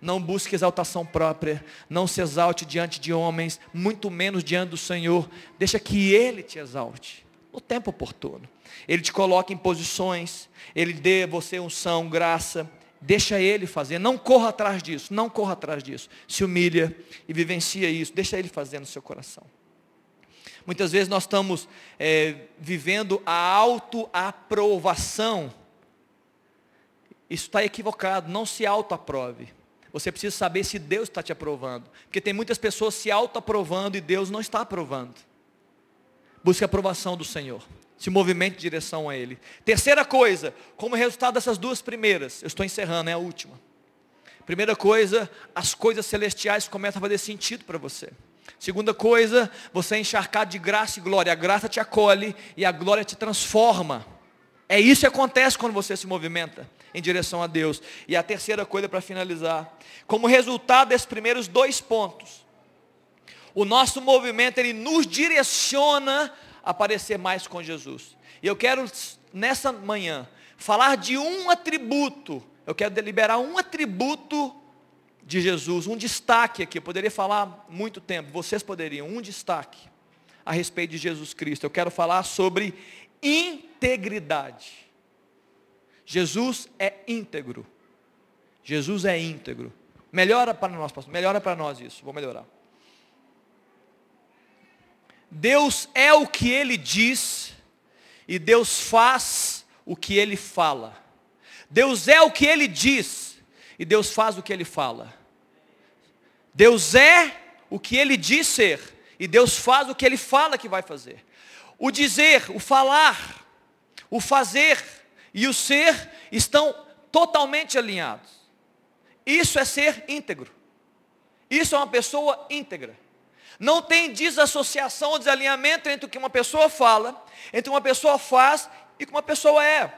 Não busque exaltação própria, não se exalte diante de homens, muito menos diante do Senhor. Deixa que Ele te exalte, no tempo oportuno. Ele te coloca em posições, Ele dê a você unção, graça, Deixa ele fazer, não corra atrás disso, não corra atrás disso. Se humilha e vivencia isso, deixa ele fazer no seu coração. Muitas vezes nós estamos é, vivendo a autoaprovação. Isso está equivocado, não se autoaprove. Você precisa saber se Deus está te aprovando. Porque tem muitas pessoas se autoaprovando e Deus não está aprovando. Busque a aprovação do Senhor. Se movimente em direção a Ele. Terceira coisa, como resultado dessas duas primeiras, eu estou encerrando, é a última. Primeira coisa, as coisas celestiais começam a fazer sentido para você. Segunda coisa, você é encharcado de graça e glória. A graça te acolhe e a glória te transforma. É isso que acontece quando você se movimenta em direção a Deus. E a terceira coisa para finalizar, como resultado desses primeiros dois pontos, o nosso movimento ele nos direciona a parecer mais com Jesus. E eu quero nessa manhã falar de um atributo eu quero deliberar um atributo de Jesus, um destaque aqui. Eu poderia falar muito tempo, vocês poderiam, um destaque a respeito de Jesus Cristo. Eu quero falar sobre integridade. Jesus é íntegro. Jesus é íntegro. Melhora para nós, pastor. Melhora para nós isso. Vou melhorar. Deus é o que Ele diz e Deus faz o que Ele fala. Deus é o que Ele diz e Deus faz o que Ele fala. Deus é o que Ele diz ser e Deus faz o que Ele fala que vai fazer. O dizer, o falar, o fazer e o ser estão totalmente alinhados. Isso é ser íntegro. Isso é uma pessoa íntegra. Não tem desassociação ou desalinhamento entre o que uma pessoa fala, entre uma pessoa faz e o que uma pessoa é.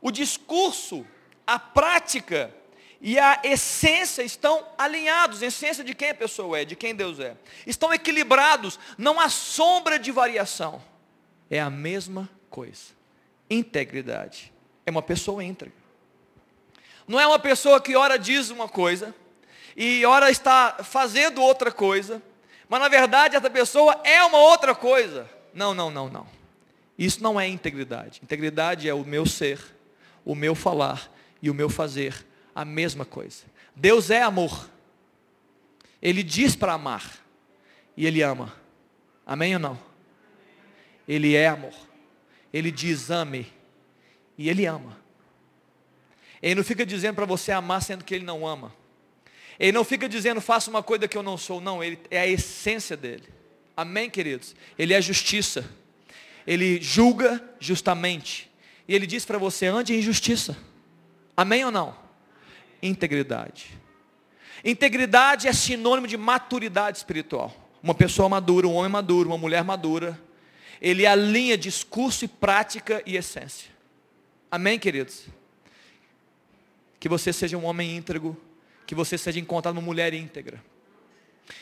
O discurso, a prática e a essência estão alinhados, a essência de quem a pessoa é, de quem Deus é. Estão equilibrados, não há sombra de variação. É a mesma coisa. Integridade. É uma pessoa íntegra. Não é uma pessoa que ora diz uma coisa e ora está fazendo outra coisa, mas na verdade essa pessoa é uma outra coisa. Não, não, não, não. Isso não é integridade. Integridade é o meu ser o meu falar e o meu fazer a mesma coisa. Deus é amor. Ele diz para amar e ele ama. Amém ou não? Ele é amor. Ele diz ame e ele ama. Ele não fica dizendo para você amar sendo que ele não ama. Ele não fica dizendo faça uma coisa que eu não sou, não, ele é a essência dele. Amém, queridos? Ele é justiça. Ele julga justamente. E ele diz para você, ande em justiça. Amém ou não? Integridade. Integridade é sinônimo de maturidade espiritual. Uma pessoa madura, um homem maduro, uma mulher madura, ele alinha discurso e prática e essência. Amém, queridos? Que você seja um homem íntegro, que você seja encontrado uma mulher íntegra.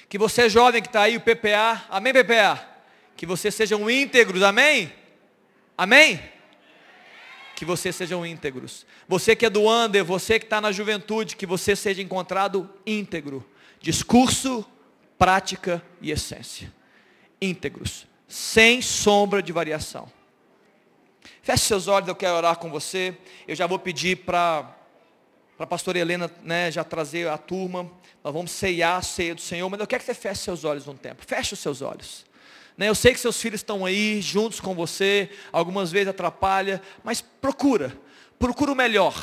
Que você jovem que está aí, o PPA, amém, PPA? Que vocês sejam íntegros, amém? Amém? que vocês sejam íntegros. Você que é do under, você que está na juventude, que você seja encontrado íntegro. Discurso, prática e essência. Íntegros, sem sombra de variação. Feche seus olhos, eu quero orar com você. Eu já vou pedir para a pastora Helena né, já trazer a turma. Nós vamos ceiar a ceia do Senhor, mas eu quero que você feche seus olhos um tempo. Feche os seus olhos. Né? Eu sei que seus filhos estão aí juntos com você, algumas vezes atrapalha, mas procura, procura o melhor.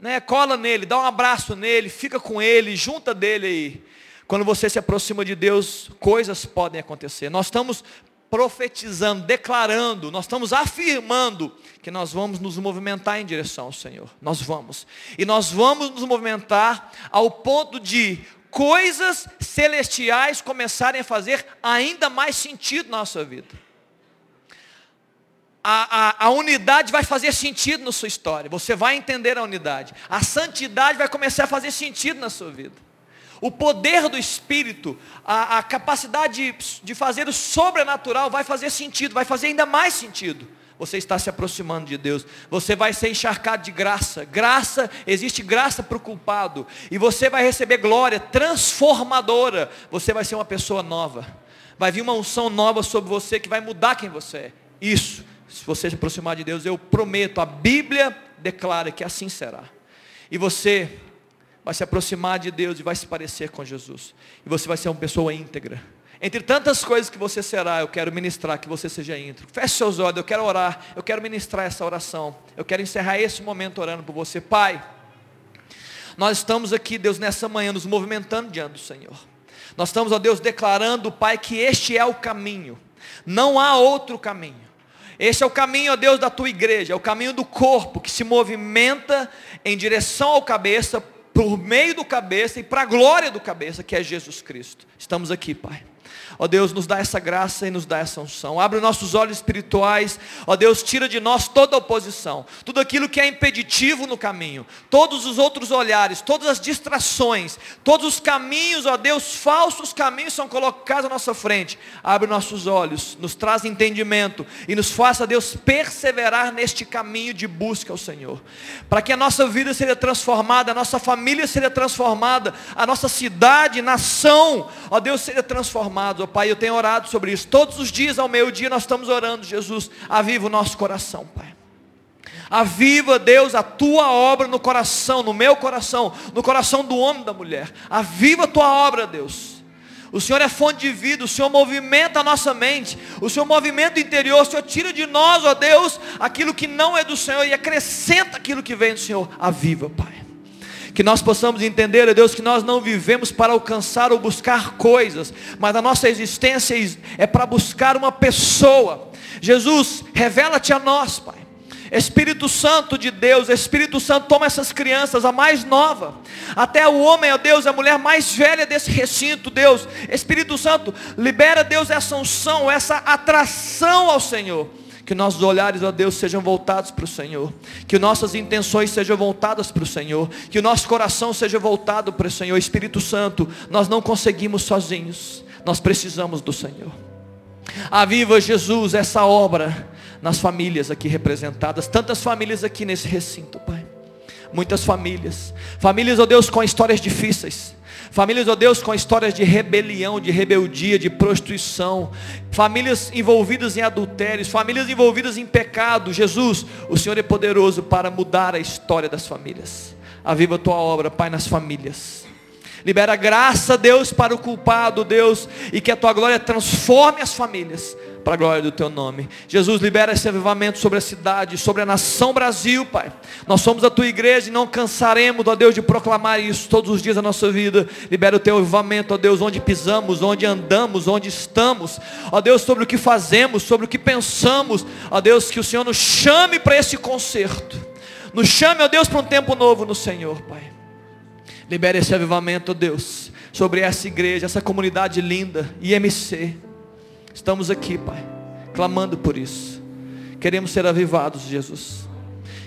Né? Cola nele, dá um abraço nele, fica com ele, junta dele aí. Quando você se aproxima de Deus, coisas podem acontecer. Nós estamos profetizando, declarando, nós estamos afirmando que nós vamos nos movimentar em direção ao Senhor. Nós vamos. E nós vamos nos movimentar ao ponto de coisas celestiais começarem a fazer ainda mais sentido na nossa vida. A, a, a, unidade vai fazer sentido na sua história. Você vai entender a unidade. A santidade vai começar a fazer sentido na sua vida. O poder do Espírito, a, a capacidade de, de fazer o sobrenatural vai fazer sentido, vai fazer ainda mais sentido você está se aproximando de Deus. Você vai ser encharcado de graça. Graça, existe graça para o culpado. E você vai receber glória transformadora. Você vai ser uma pessoa nova. Vai vir uma unção nova sobre você que vai mudar quem você é. Isso, se você se aproximar de Deus, eu prometo, a Bíblia declara que assim será. E você vai se aproximar de Deus e vai se parecer com Jesus. E você vai ser uma pessoa íntegra Entre tantas coisas que você será, eu quero ministrar que você seja íntegro. Feche seus olhos, eu quero orar, eu quero ministrar essa oração. Eu quero encerrar esse momento orando por você. Pai, nós estamos aqui, Deus, nessa manhã, nos movimentando diante do Senhor. Nós estamos, ó Deus, declarando, Pai, que este é o caminho. Não há outro caminho. Este é o caminho, ó Deus, da tua igreja, é o caminho do corpo que se movimenta em direção ao cabeça, por meio do cabeça e para a glória do cabeça, que é Jesus Cristo. Estamos aqui, Pai. Ó Deus, nos dá essa graça e nos dá essa unção. Abre nossos olhos espirituais. Ó Deus, tira de nós toda oposição. Tudo aquilo que é impeditivo no caminho. Todos os outros olhares, todas as distrações, todos os caminhos, ó Deus, falsos caminhos são colocados à nossa frente. Abre nossos olhos, nos traz entendimento e nos faça, Deus, perseverar neste caminho de busca ao Senhor. Para que a nossa vida seja transformada, a nossa família seja transformada, a nossa cidade, nação, ó Deus, seja transformada Pai, eu tenho orado sobre isso. Todos os dias ao meio-dia nós estamos orando, Jesus, aviva o nosso coração, Pai. Aviva, Deus, a tua obra no coração, no meu coração, no coração do homem e da mulher. Aviva a tua obra, Deus. O Senhor é fonte de vida, o Senhor movimenta a nossa mente, o Senhor movimenta o interior, o Senhor tira de nós, ó Deus, aquilo que não é do Senhor e acrescenta aquilo que vem do Senhor. Aviva, Pai que nós possamos entender, ó Deus, que nós não vivemos para alcançar ou buscar coisas, mas a nossa existência é para buscar uma pessoa. Jesus, revela-te a nós, Pai. Espírito Santo de Deus, Espírito Santo, toma essas crianças, a mais nova, até o homem, ó Deus, a mulher mais velha desse recinto, Deus. Espírito Santo, libera, Deus, essa unção, essa atração ao Senhor que nossos olhares, ó Deus, sejam voltados para o Senhor. Que nossas intenções sejam voltadas para o Senhor. Que o nosso coração seja voltado para o Senhor. Espírito Santo, nós não conseguimos sozinhos. Nós precisamos do Senhor. Aviva Jesus essa obra nas famílias aqui representadas. Tantas famílias aqui nesse recinto, Pai. Muitas famílias. Famílias, ó Deus, com histórias difíceis Famílias, ó Deus, com histórias de rebelião, de rebeldia, de prostituição. Famílias envolvidas em adultérios, famílias envolvidas em pecado. Jesus, o Senhor é poderoso para mudar a história das famílias. Aviva a tua obra, Pai, nas famílias. Libera graça, Deus, para o culpado, Deus, e que a tua glória transforme as famílias para a glória do teu nome. Jesus, libera esse avivamento sobre a cidade, sobre a nação Brasil, Pai. Nós somos a tua igreja e não cansaremos, ó Deus, de proclamar isso todos os dias da nossa vida. Libera o teu avivamento, ó Deus, onde pisamos, onde andamos, onde estamos. Ó Deus, sobre o que fazemos, sobre o que pensamos. Ó Deus, que o Senhor nos chame para esse concerto. Nos chame, ó Deus, para um tempo novo no Senhor, Pai. Libera esse avivamento, ó Deus, sobre essa igreja, essa comunidade linda, IMC. Estamos aqui, Pai, clamando por isso. Queremos ser avivados, Jesus.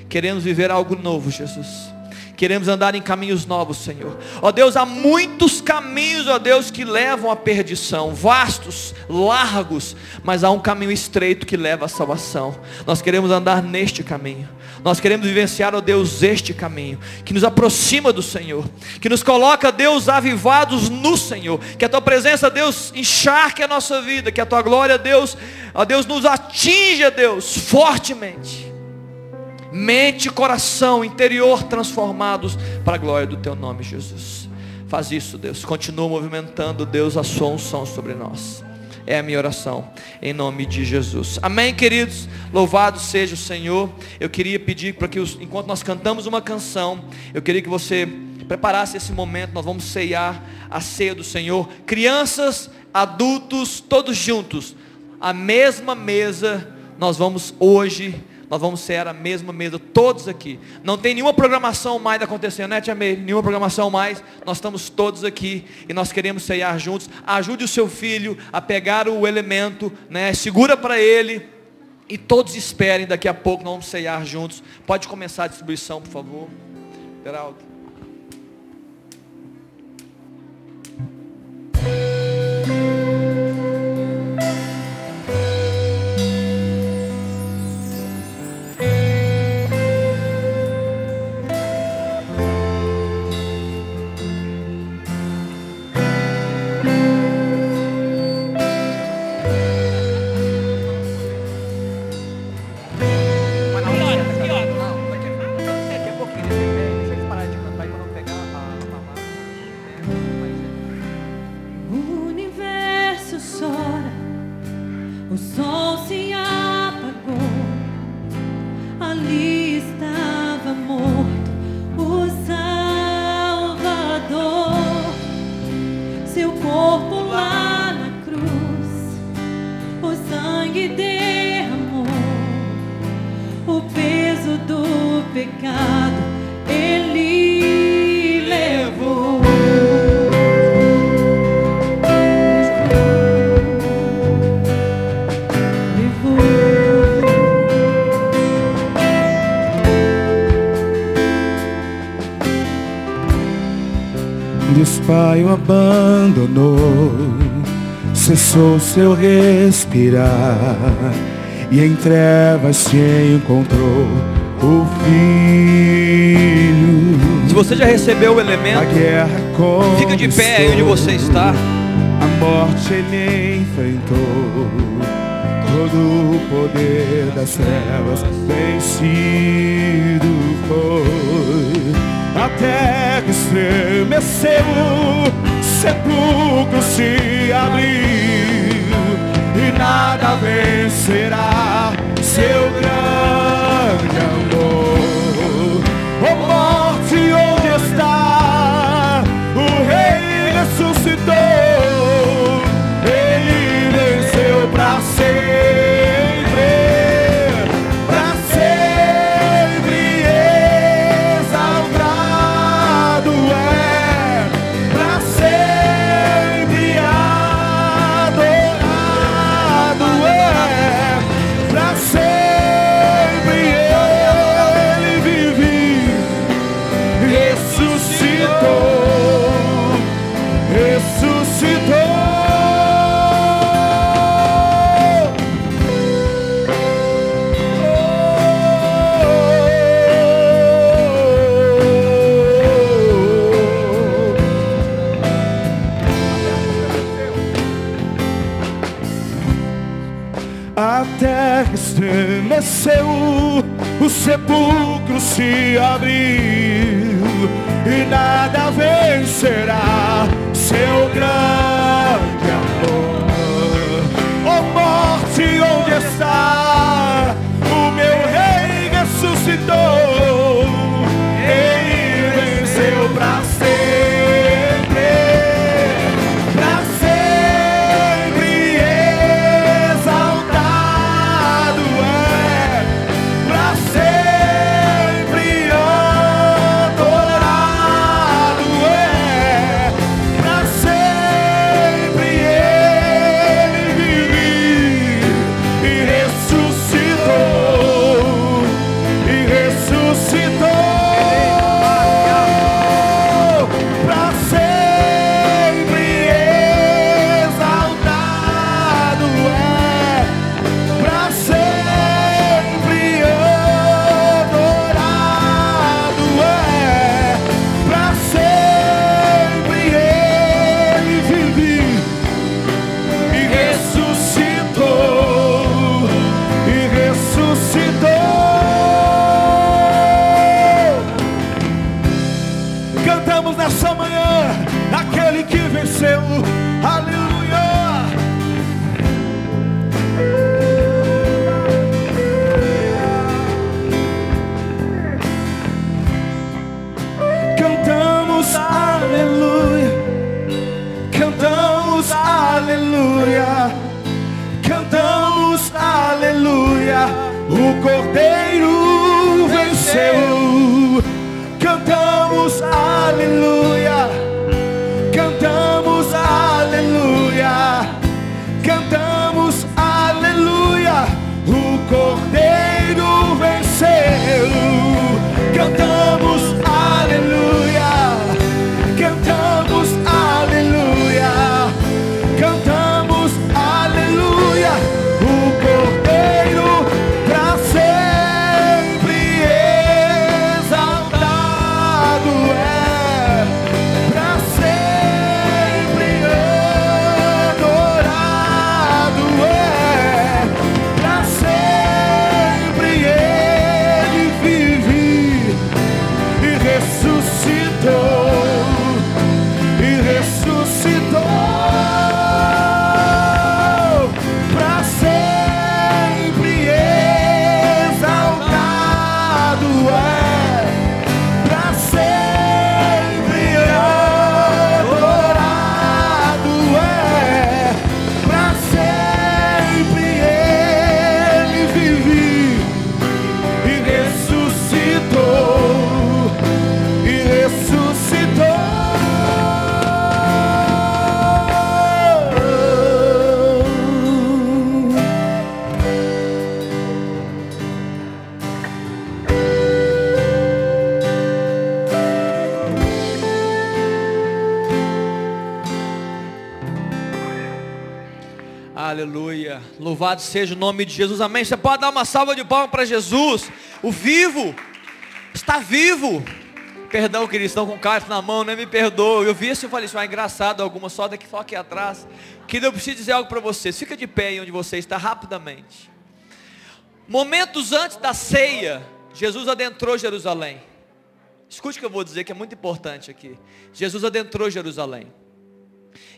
Queremos viver algo novo, Jesus. Queremos andar em caminhos novos, Senhor. Ó Deus, há muitos caminhos, ó Deus, que levam à perdição, vastos, largos, mas há um caminho estreito que leva à salvação. Nós queremos andar neste caminho. Nós queremos vivenciar, ó Deus, este caminho, que nos aproxima do Senhor, que nos coloca, Deus, avivados no Senhor, que a tua presença, Deus, encharque a nossa vida, que a tua glória, Deus, ó Deus, nos atinja, Deus, fortemente. Mente, coração, interior transformados para a glória do teu nome, Jesus. Faz isso, Deus. Continua movimentando, Deus, a sua unção sobre nós. É a minha oração, em nome de Jesus. Amém, queridos? Louvado seja o Senhor. Eu queria pedir para que, enquanto nós cantamos uma canção, eu queria que você preparasse esse momento. Nós vamos ceiar a ceia do Senhor. Crianças, adultos, todos juntos. A mesma mesa, nós vamos hoje nós vamos ser a mesma mesa, todos aqui. Não tem nenhuma programação mais acontecendo, né, Tia May? Nenhuma programação mais. Nós estamos todos aqui e nós queremos ceiar juntos. Ajude o seu filho a pegar o elemento, né? Segura para ele. E todos esperem, daqui a pouco nós vamos ceiar juntos. Pode começar a distribuição, por favor. Geraldo. Cessou seu respirar, e em trevas se encontrou o Filho. Se você já recebeu o elemento, fica de pé aí onde você está. A morte ele enfrentou, todo o poder das trevas vencido foi. A terra estremeceu, sepulcro se abriu e nada vencerá seu grande amor. Sepulcro se abriu e nada vencerá seu grande amor. Oh morte, onde está? O meu rei ressuscitou, ele venceu para sempre, Louvado seja o nome de Jesus. Amém. Você pode dar uma salva de palmas para Jesus. O vivo está vivo. Perdão, queridos, estão com carta na mão, né? Me perdoa. Eu vi isso e falei, isso é engraçado alguma, só daqui, só aqui atrás. Que eu preciso dizer algo para vocês. Fica de pé aí onde você está, rapidamente. Momentos antes da ceia, Jesus adentrou Jerusalém. Escute o que eu vou dizer, que é muito importante aqui. Jesus adentrou Jerusalém.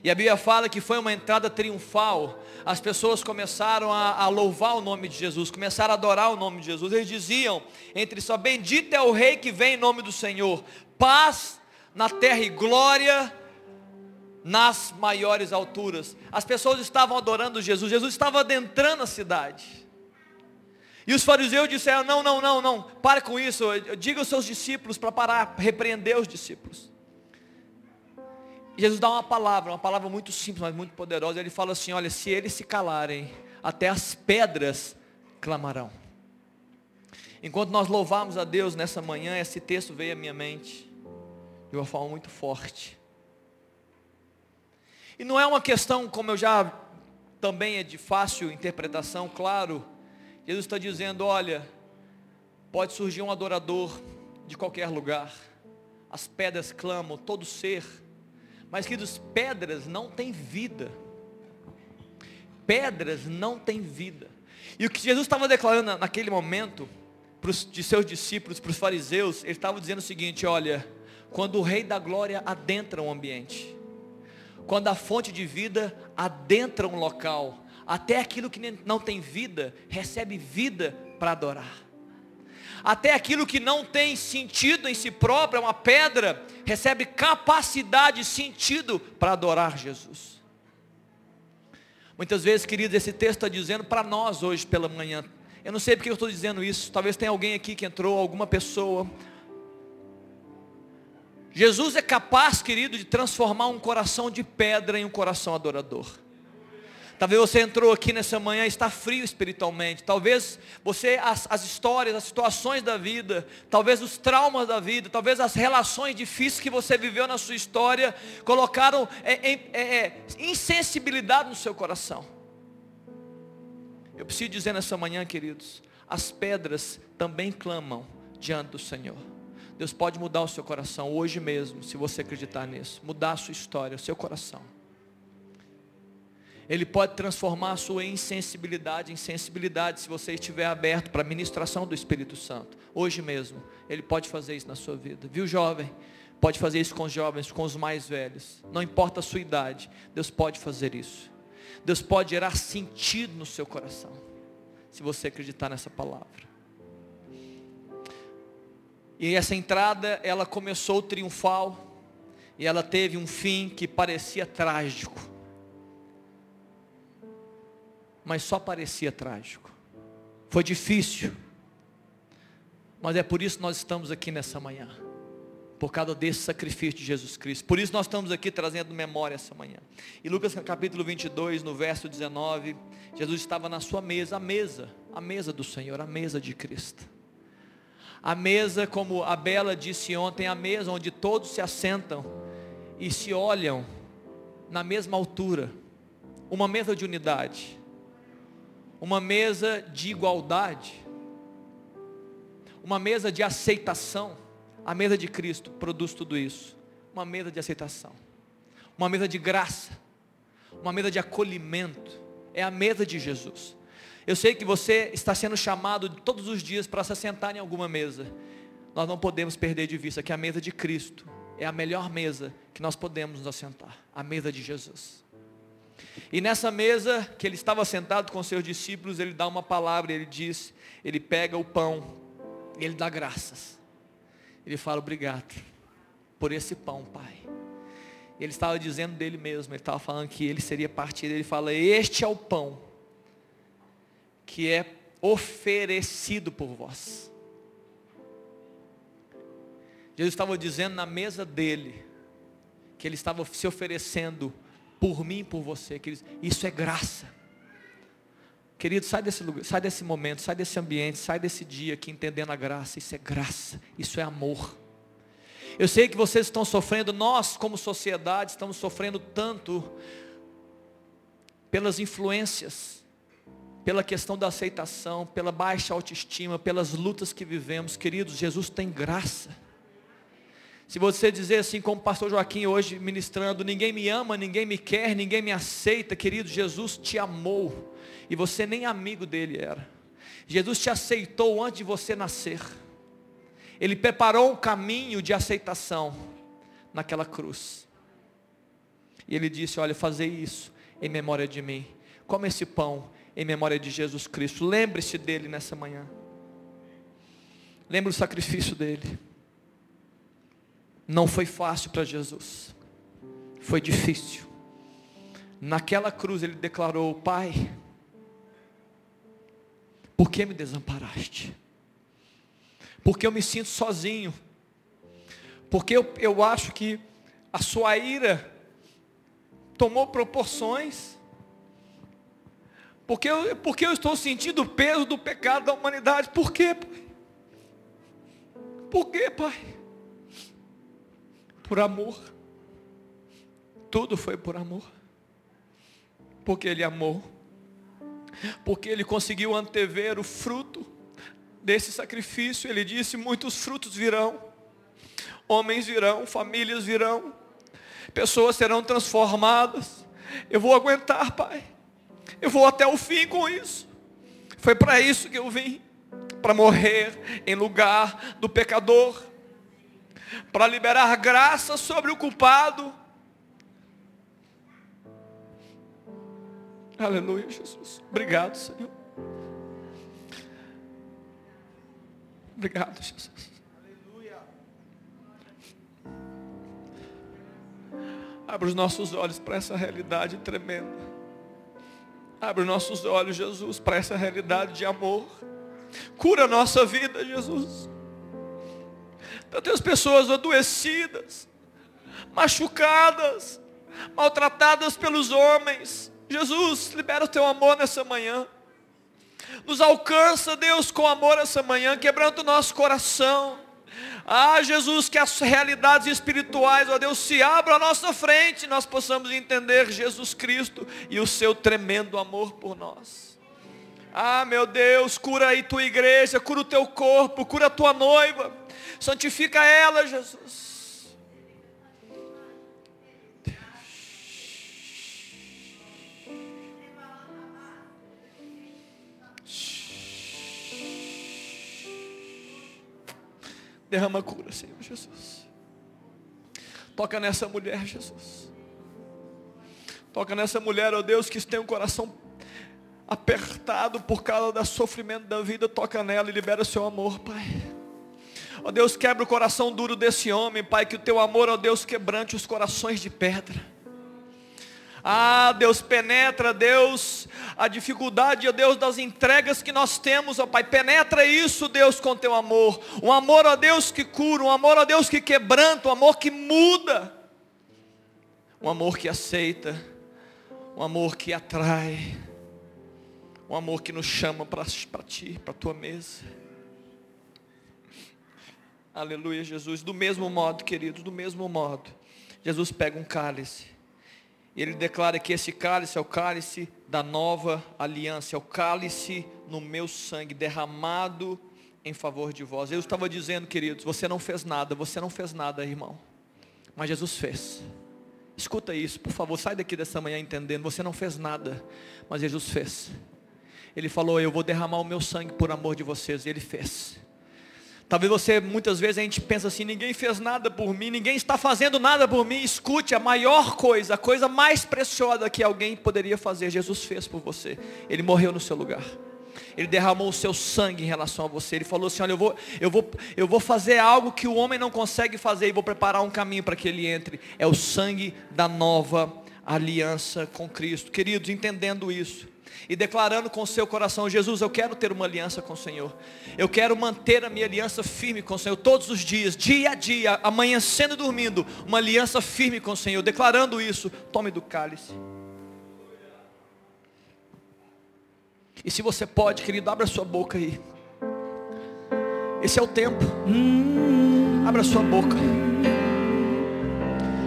E a Bíblia fala que foi uma entrada triunfal. As pessoas começaram a, a, louvar o nome de Jesus, começaram a adorar o nome de Jesus. Eles diziam entre só: Bendito é o Rei que vem em nome do Senhor, paz na terra e glória nas maiores alturas. As pessoas estavam adorando Jesus, Jesus estava adentrando a cidade. E os fariseus disseram: Não, não, não, não, pare com isso. Diga aos seus discípulos para parar, repreender os discípulos. Jesus dá uma palavra, uma palavra muito simples, mas muito poderosa. Ele fala assim: olha, se eles se calarem, até as pedras clamarão. Enquanto nós louvamos a Deus nessa manhã, esse texto veio à minha mente de uma forma muito forte. E não é uma questão, como eu já também é de fácil interpretação, claro. Jesus está dizendo: olha, pode surgir um adorador de qualquer lugar, as pedras clamam, todo ser mas queridos, pedras não têm vida. Pedras não têm vida. E o que Jesus estava declarando naquele momento, para os de seus discípulos, para os fariseus, ele estava dizendo o seguinte: olha, quando o Rei da Glória adentra um ambiente, quando a fonte de vida adentra um local, até aquilo que não tem vida recebe vida para adorar até aquilo que não tem sentido em si próprio, é uma pedra, recebe capacidade, sentido para adorar Jesus. Muitas vezes, queridos, esse texto está dizendo para nós hoje pela manhã. Eu não sei porque eu estou dizendo isso. Talvez tenha alguém aqui que entrou, alguma pessoa. Jesus é capaz, querido, de transformar um coração de pedra em um coração adorador. Talvez você entrou aqui nessa manhã e está frio espiritualmente. Talvez você, as, as histórias, as situações da vida, talvez os traumas da vida, talvez as relações difíceis que você viveu na sua história, colocaram é, é, é, insensibilidade no seu coração. Eu preciso dizer nessa manhã, queridos, as pedras também clamam diante do Senhor. Deus pode mudar o seu coração hoje mesmo, se você acreditar nisso. Mudar a sua história, o seu coração. Ele pode transformar a sua insensibilidade em sensibilidade se você estiver aberto para a ministração do Espírito Santo. Hoje mesmo, Ele pode fazer isso na sua vida. Viu, jovem? Pode fazer isso com os jovens, com os mais velhos. Não importa a sua idade, Deus pode fazer isso. Deus pode gerar sentido no seu coração, se você acreditar nessa palavra. E essa entrada, ela começou triunfal, e ela teve um fim que parecia trágico mas só parecia trágico. Foi difícil. Mas é por isso que nós estamos aqui nessa manhã. Por causa desse sacrifício de Jesus Cristo. Por isso nós estamos aqui trazendo memória essa manhã. E Lucas capítulo 22, no verso 19, Jesus estava na sua mesa, a mesa, a mesa do Senhor, a mesa de Cristo. A mesa, como a Bela disse ontem, a mesa onde todos se assentam e se olham na mesma altura. Uma mesa de unidade uma mesa de igualdade, uma mesa de aceitação. A mesa de Cristo produz tudo isso. Uma mesa de aceitação, uma mesa de graça, uma mesa de acolhimento. É a mesa de Jesus. Eu sei que você está sendo chamado todos os dias para se assentar em alguma mesa. Nós não podemos perder de vista que a mesa de Cristo é a melhor mesa que nós podemos nos assentar a mesa de Jesus. E nessa mesa que ele estava sentado com seus discípulos, ele dá uma palavra, ele diz, ele pega o pão, e ele dá graças. Ele fala, obrigado por esse pão, Pai. Ele estava dizendo dele mesmo, ele estava falando que ele seria partido, ele fala, este é o pão que é oferecido por vós. Jesus estava dizendo na mesa dele, que ele estava se oferecendo por mim e por você, queridos. Isso é graça. Querido, sai desse lugar, sai desse momento, sai desse ambiente, sai desse dia aqui entendendo a graça. Isso é graça, isso é amor. Eu sei que vocês estão sofrendo, nós como sociedade estamos sofrendo tanto pelas influências, pela questão da aceitação, pela baixa autoestima, pelas lutas que vivemos, queridos, Jesus tem graça. Se você dizer assim, como o pastor Joaquim hoje ministrando, ninguém me ama, ninguém me quer, ninguém me aceita, querido, Jesus te amou e você nem amigo dele era. Jesus te aceitou antes de você nascer. Ele preparou um caminho de aceitação naquela cruz. E ele disse: Olha, fazer isso em memória de mim. Come esse pão em memória de Jesus Cristo. Lembre-se dele nessa manhã. Lembre o sacrifício dele. Não foi fácil para Jesus. Foi difícil. Naquela cruz ele declarou: Pai, por que me desamparaste? Porque eu me sinto sozinho. Porque eu, eu acho que a sua ira tomou proporções. Porque eu, porque eu estou sentindo o peso do pecado da humanidade. Por quê, pai? Por quê, pai? Por amor. Tudo foi por amor. Porque Ele amou. Porque Ele conseguiu antever o fruto desse sacrifício. Ele disse: muitos frutos virão. Homens virão, famílias virão pessoas serão transformadas. Eu vou aguentar, Pai. Eu vou até o fim com isso. Foi para isso que eu vim para morrer em lugar do pecador, para liberar graça sobre o culpado. Aleluia, Jesus. Obrigado, Senhor. Obrigado, Jesus. Abra os nossos olhos para essa realidade tremenda. Abra os nossos olhos, Jesus, para essa realidade de amor. Cura a nossa vida, Jesus. Tantas pessoas adoecidas, machucadas, maltratadas pelos homens. Jesus, libera o teu amor nessa manhã. Nos alcança, Deus, com amor essa manhã, quebrando o nosso coração. Ah, Jesus, que as realidades espirituais, ó Deus, se abram à nossa frente, nós possamos entender Jesus Cristo e o seu tremendo amor por nós. Ah, meu Deus, cura aí tua igreja, cura o teu corpo, cura a tua noiva, santifica ela, Jesus. Derrama cura, Senhor Jesus. Toca nessa mulher, Jesus. Toca nessa mulher, ó Deus, que tem um coração apertado por causa do sofrimento da vida. Toca nela e libera o seu amor, Pai. Ó Deus, quebra o coração duro desse homem, Pai. Que o teu amor, ó Deus, quebrante os corações de pedra. Ah, Deus, penetra, Deus, a dificuldade, ó Deus, das entregas que nós temos, ó Pai. Penetra isso, Deus, com teu amor. Um amor, ó Deus, que cura, um amor, ó Deus, que quebranta, um amor que muda. Um amor que aceita, um amor que atrai, um amor que nos chama para ti, para a tua mesa. Aleluia, Jesus. Do mesmo modo, queridos, do mesmo modo, Jesus pega um cálice e ele declara que esse cálice é o cálice da nova aliança, é o cálice no meu sangue derramado em favor de vós. Eu estava dizendo, queridos, você não fez nada, você não fez nada, irmão. Mas Jesus fez. Escuta isso, por favor, sai daqui dessa manhã entendendo, você não fez nada, mas Jesus fez. Ele falou, eu vou derramar o meu sangue por amor de vocês, e ele fez. Talvez você, muitas vezes a gente pensa assim, ninguém fez nada por mim, ninguém está fazendo nada por mim. Escute, a maior coisa, a coisa mais preciosa que alguém poderia fazer, Jesus fez por você. Ele morreu no seu lugar. Ele derramou o seu sangue em relação a você. Ele falou assim: olha, eu vou, eu vou, eu vou fazer algo que o homem não consegue fazer e vou preparar um caminho para que ele entre. É o sangue da nova aliança com Cristo. Queridos, entendendo isso e declarando com o seu coração: Jesus, eu quero ter uma aliança com o Senhor. Eu quero manter a minha aliança firme com o Senhor todos os dias, dia a dia, amanhecendo e dormindo, uma aliança firme com o Senhor. Declarando isso, tome do cálice. E se você pode, querido, abra sua boca aí. Esse é o tempo. Abra sua boca.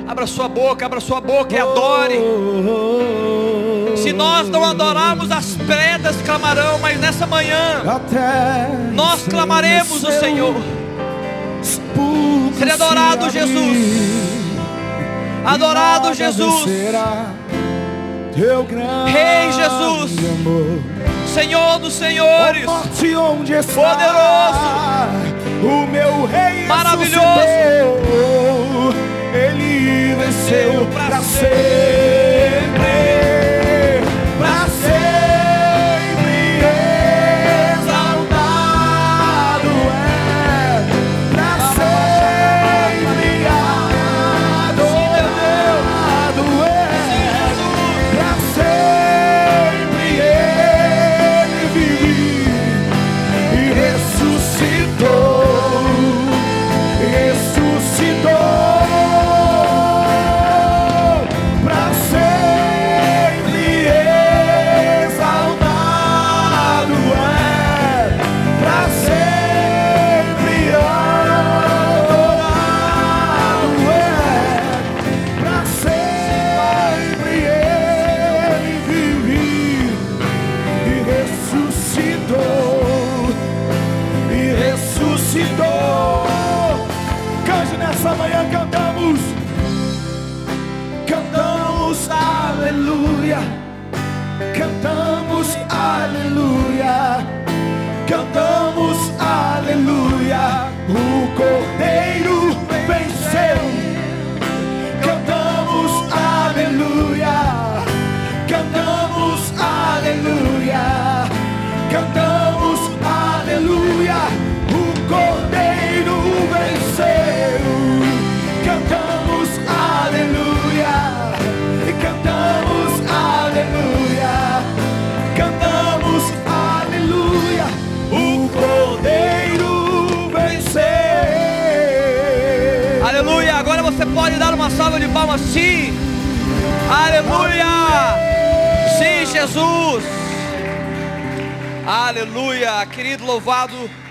Abra sua boca, abra sua boca e adore. Se nós não adorarmos, as pedras clamarão, mas nessa manhã nós clamaremos o Senhor. Seja adorado, Jesus. Adorado, Jesus. Rei Jesus. Senhor dos senhores, Poderoso. o meu rei Maravilhoso. Ele venceu para sempre,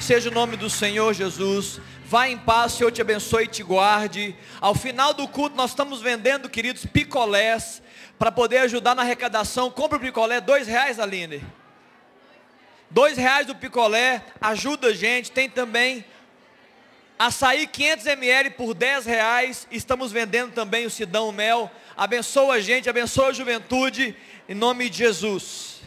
seja o nome do Senhor Jesus. Vá em paz, Senhor te abençoe e te guarde. Ao final do culto, nós estamos vendendo, queridos, picolés, para poder ajudar na arrecadação. Compre o picolé, dois reais, Aline. Dois reais do picolé, ajuda a gente. Tem também Açaí 500 ml por 10 reais. Estamos vendendo também o Sidão Mel. Abençoa a gente, abençoa a juventude. Em nome de Jesus.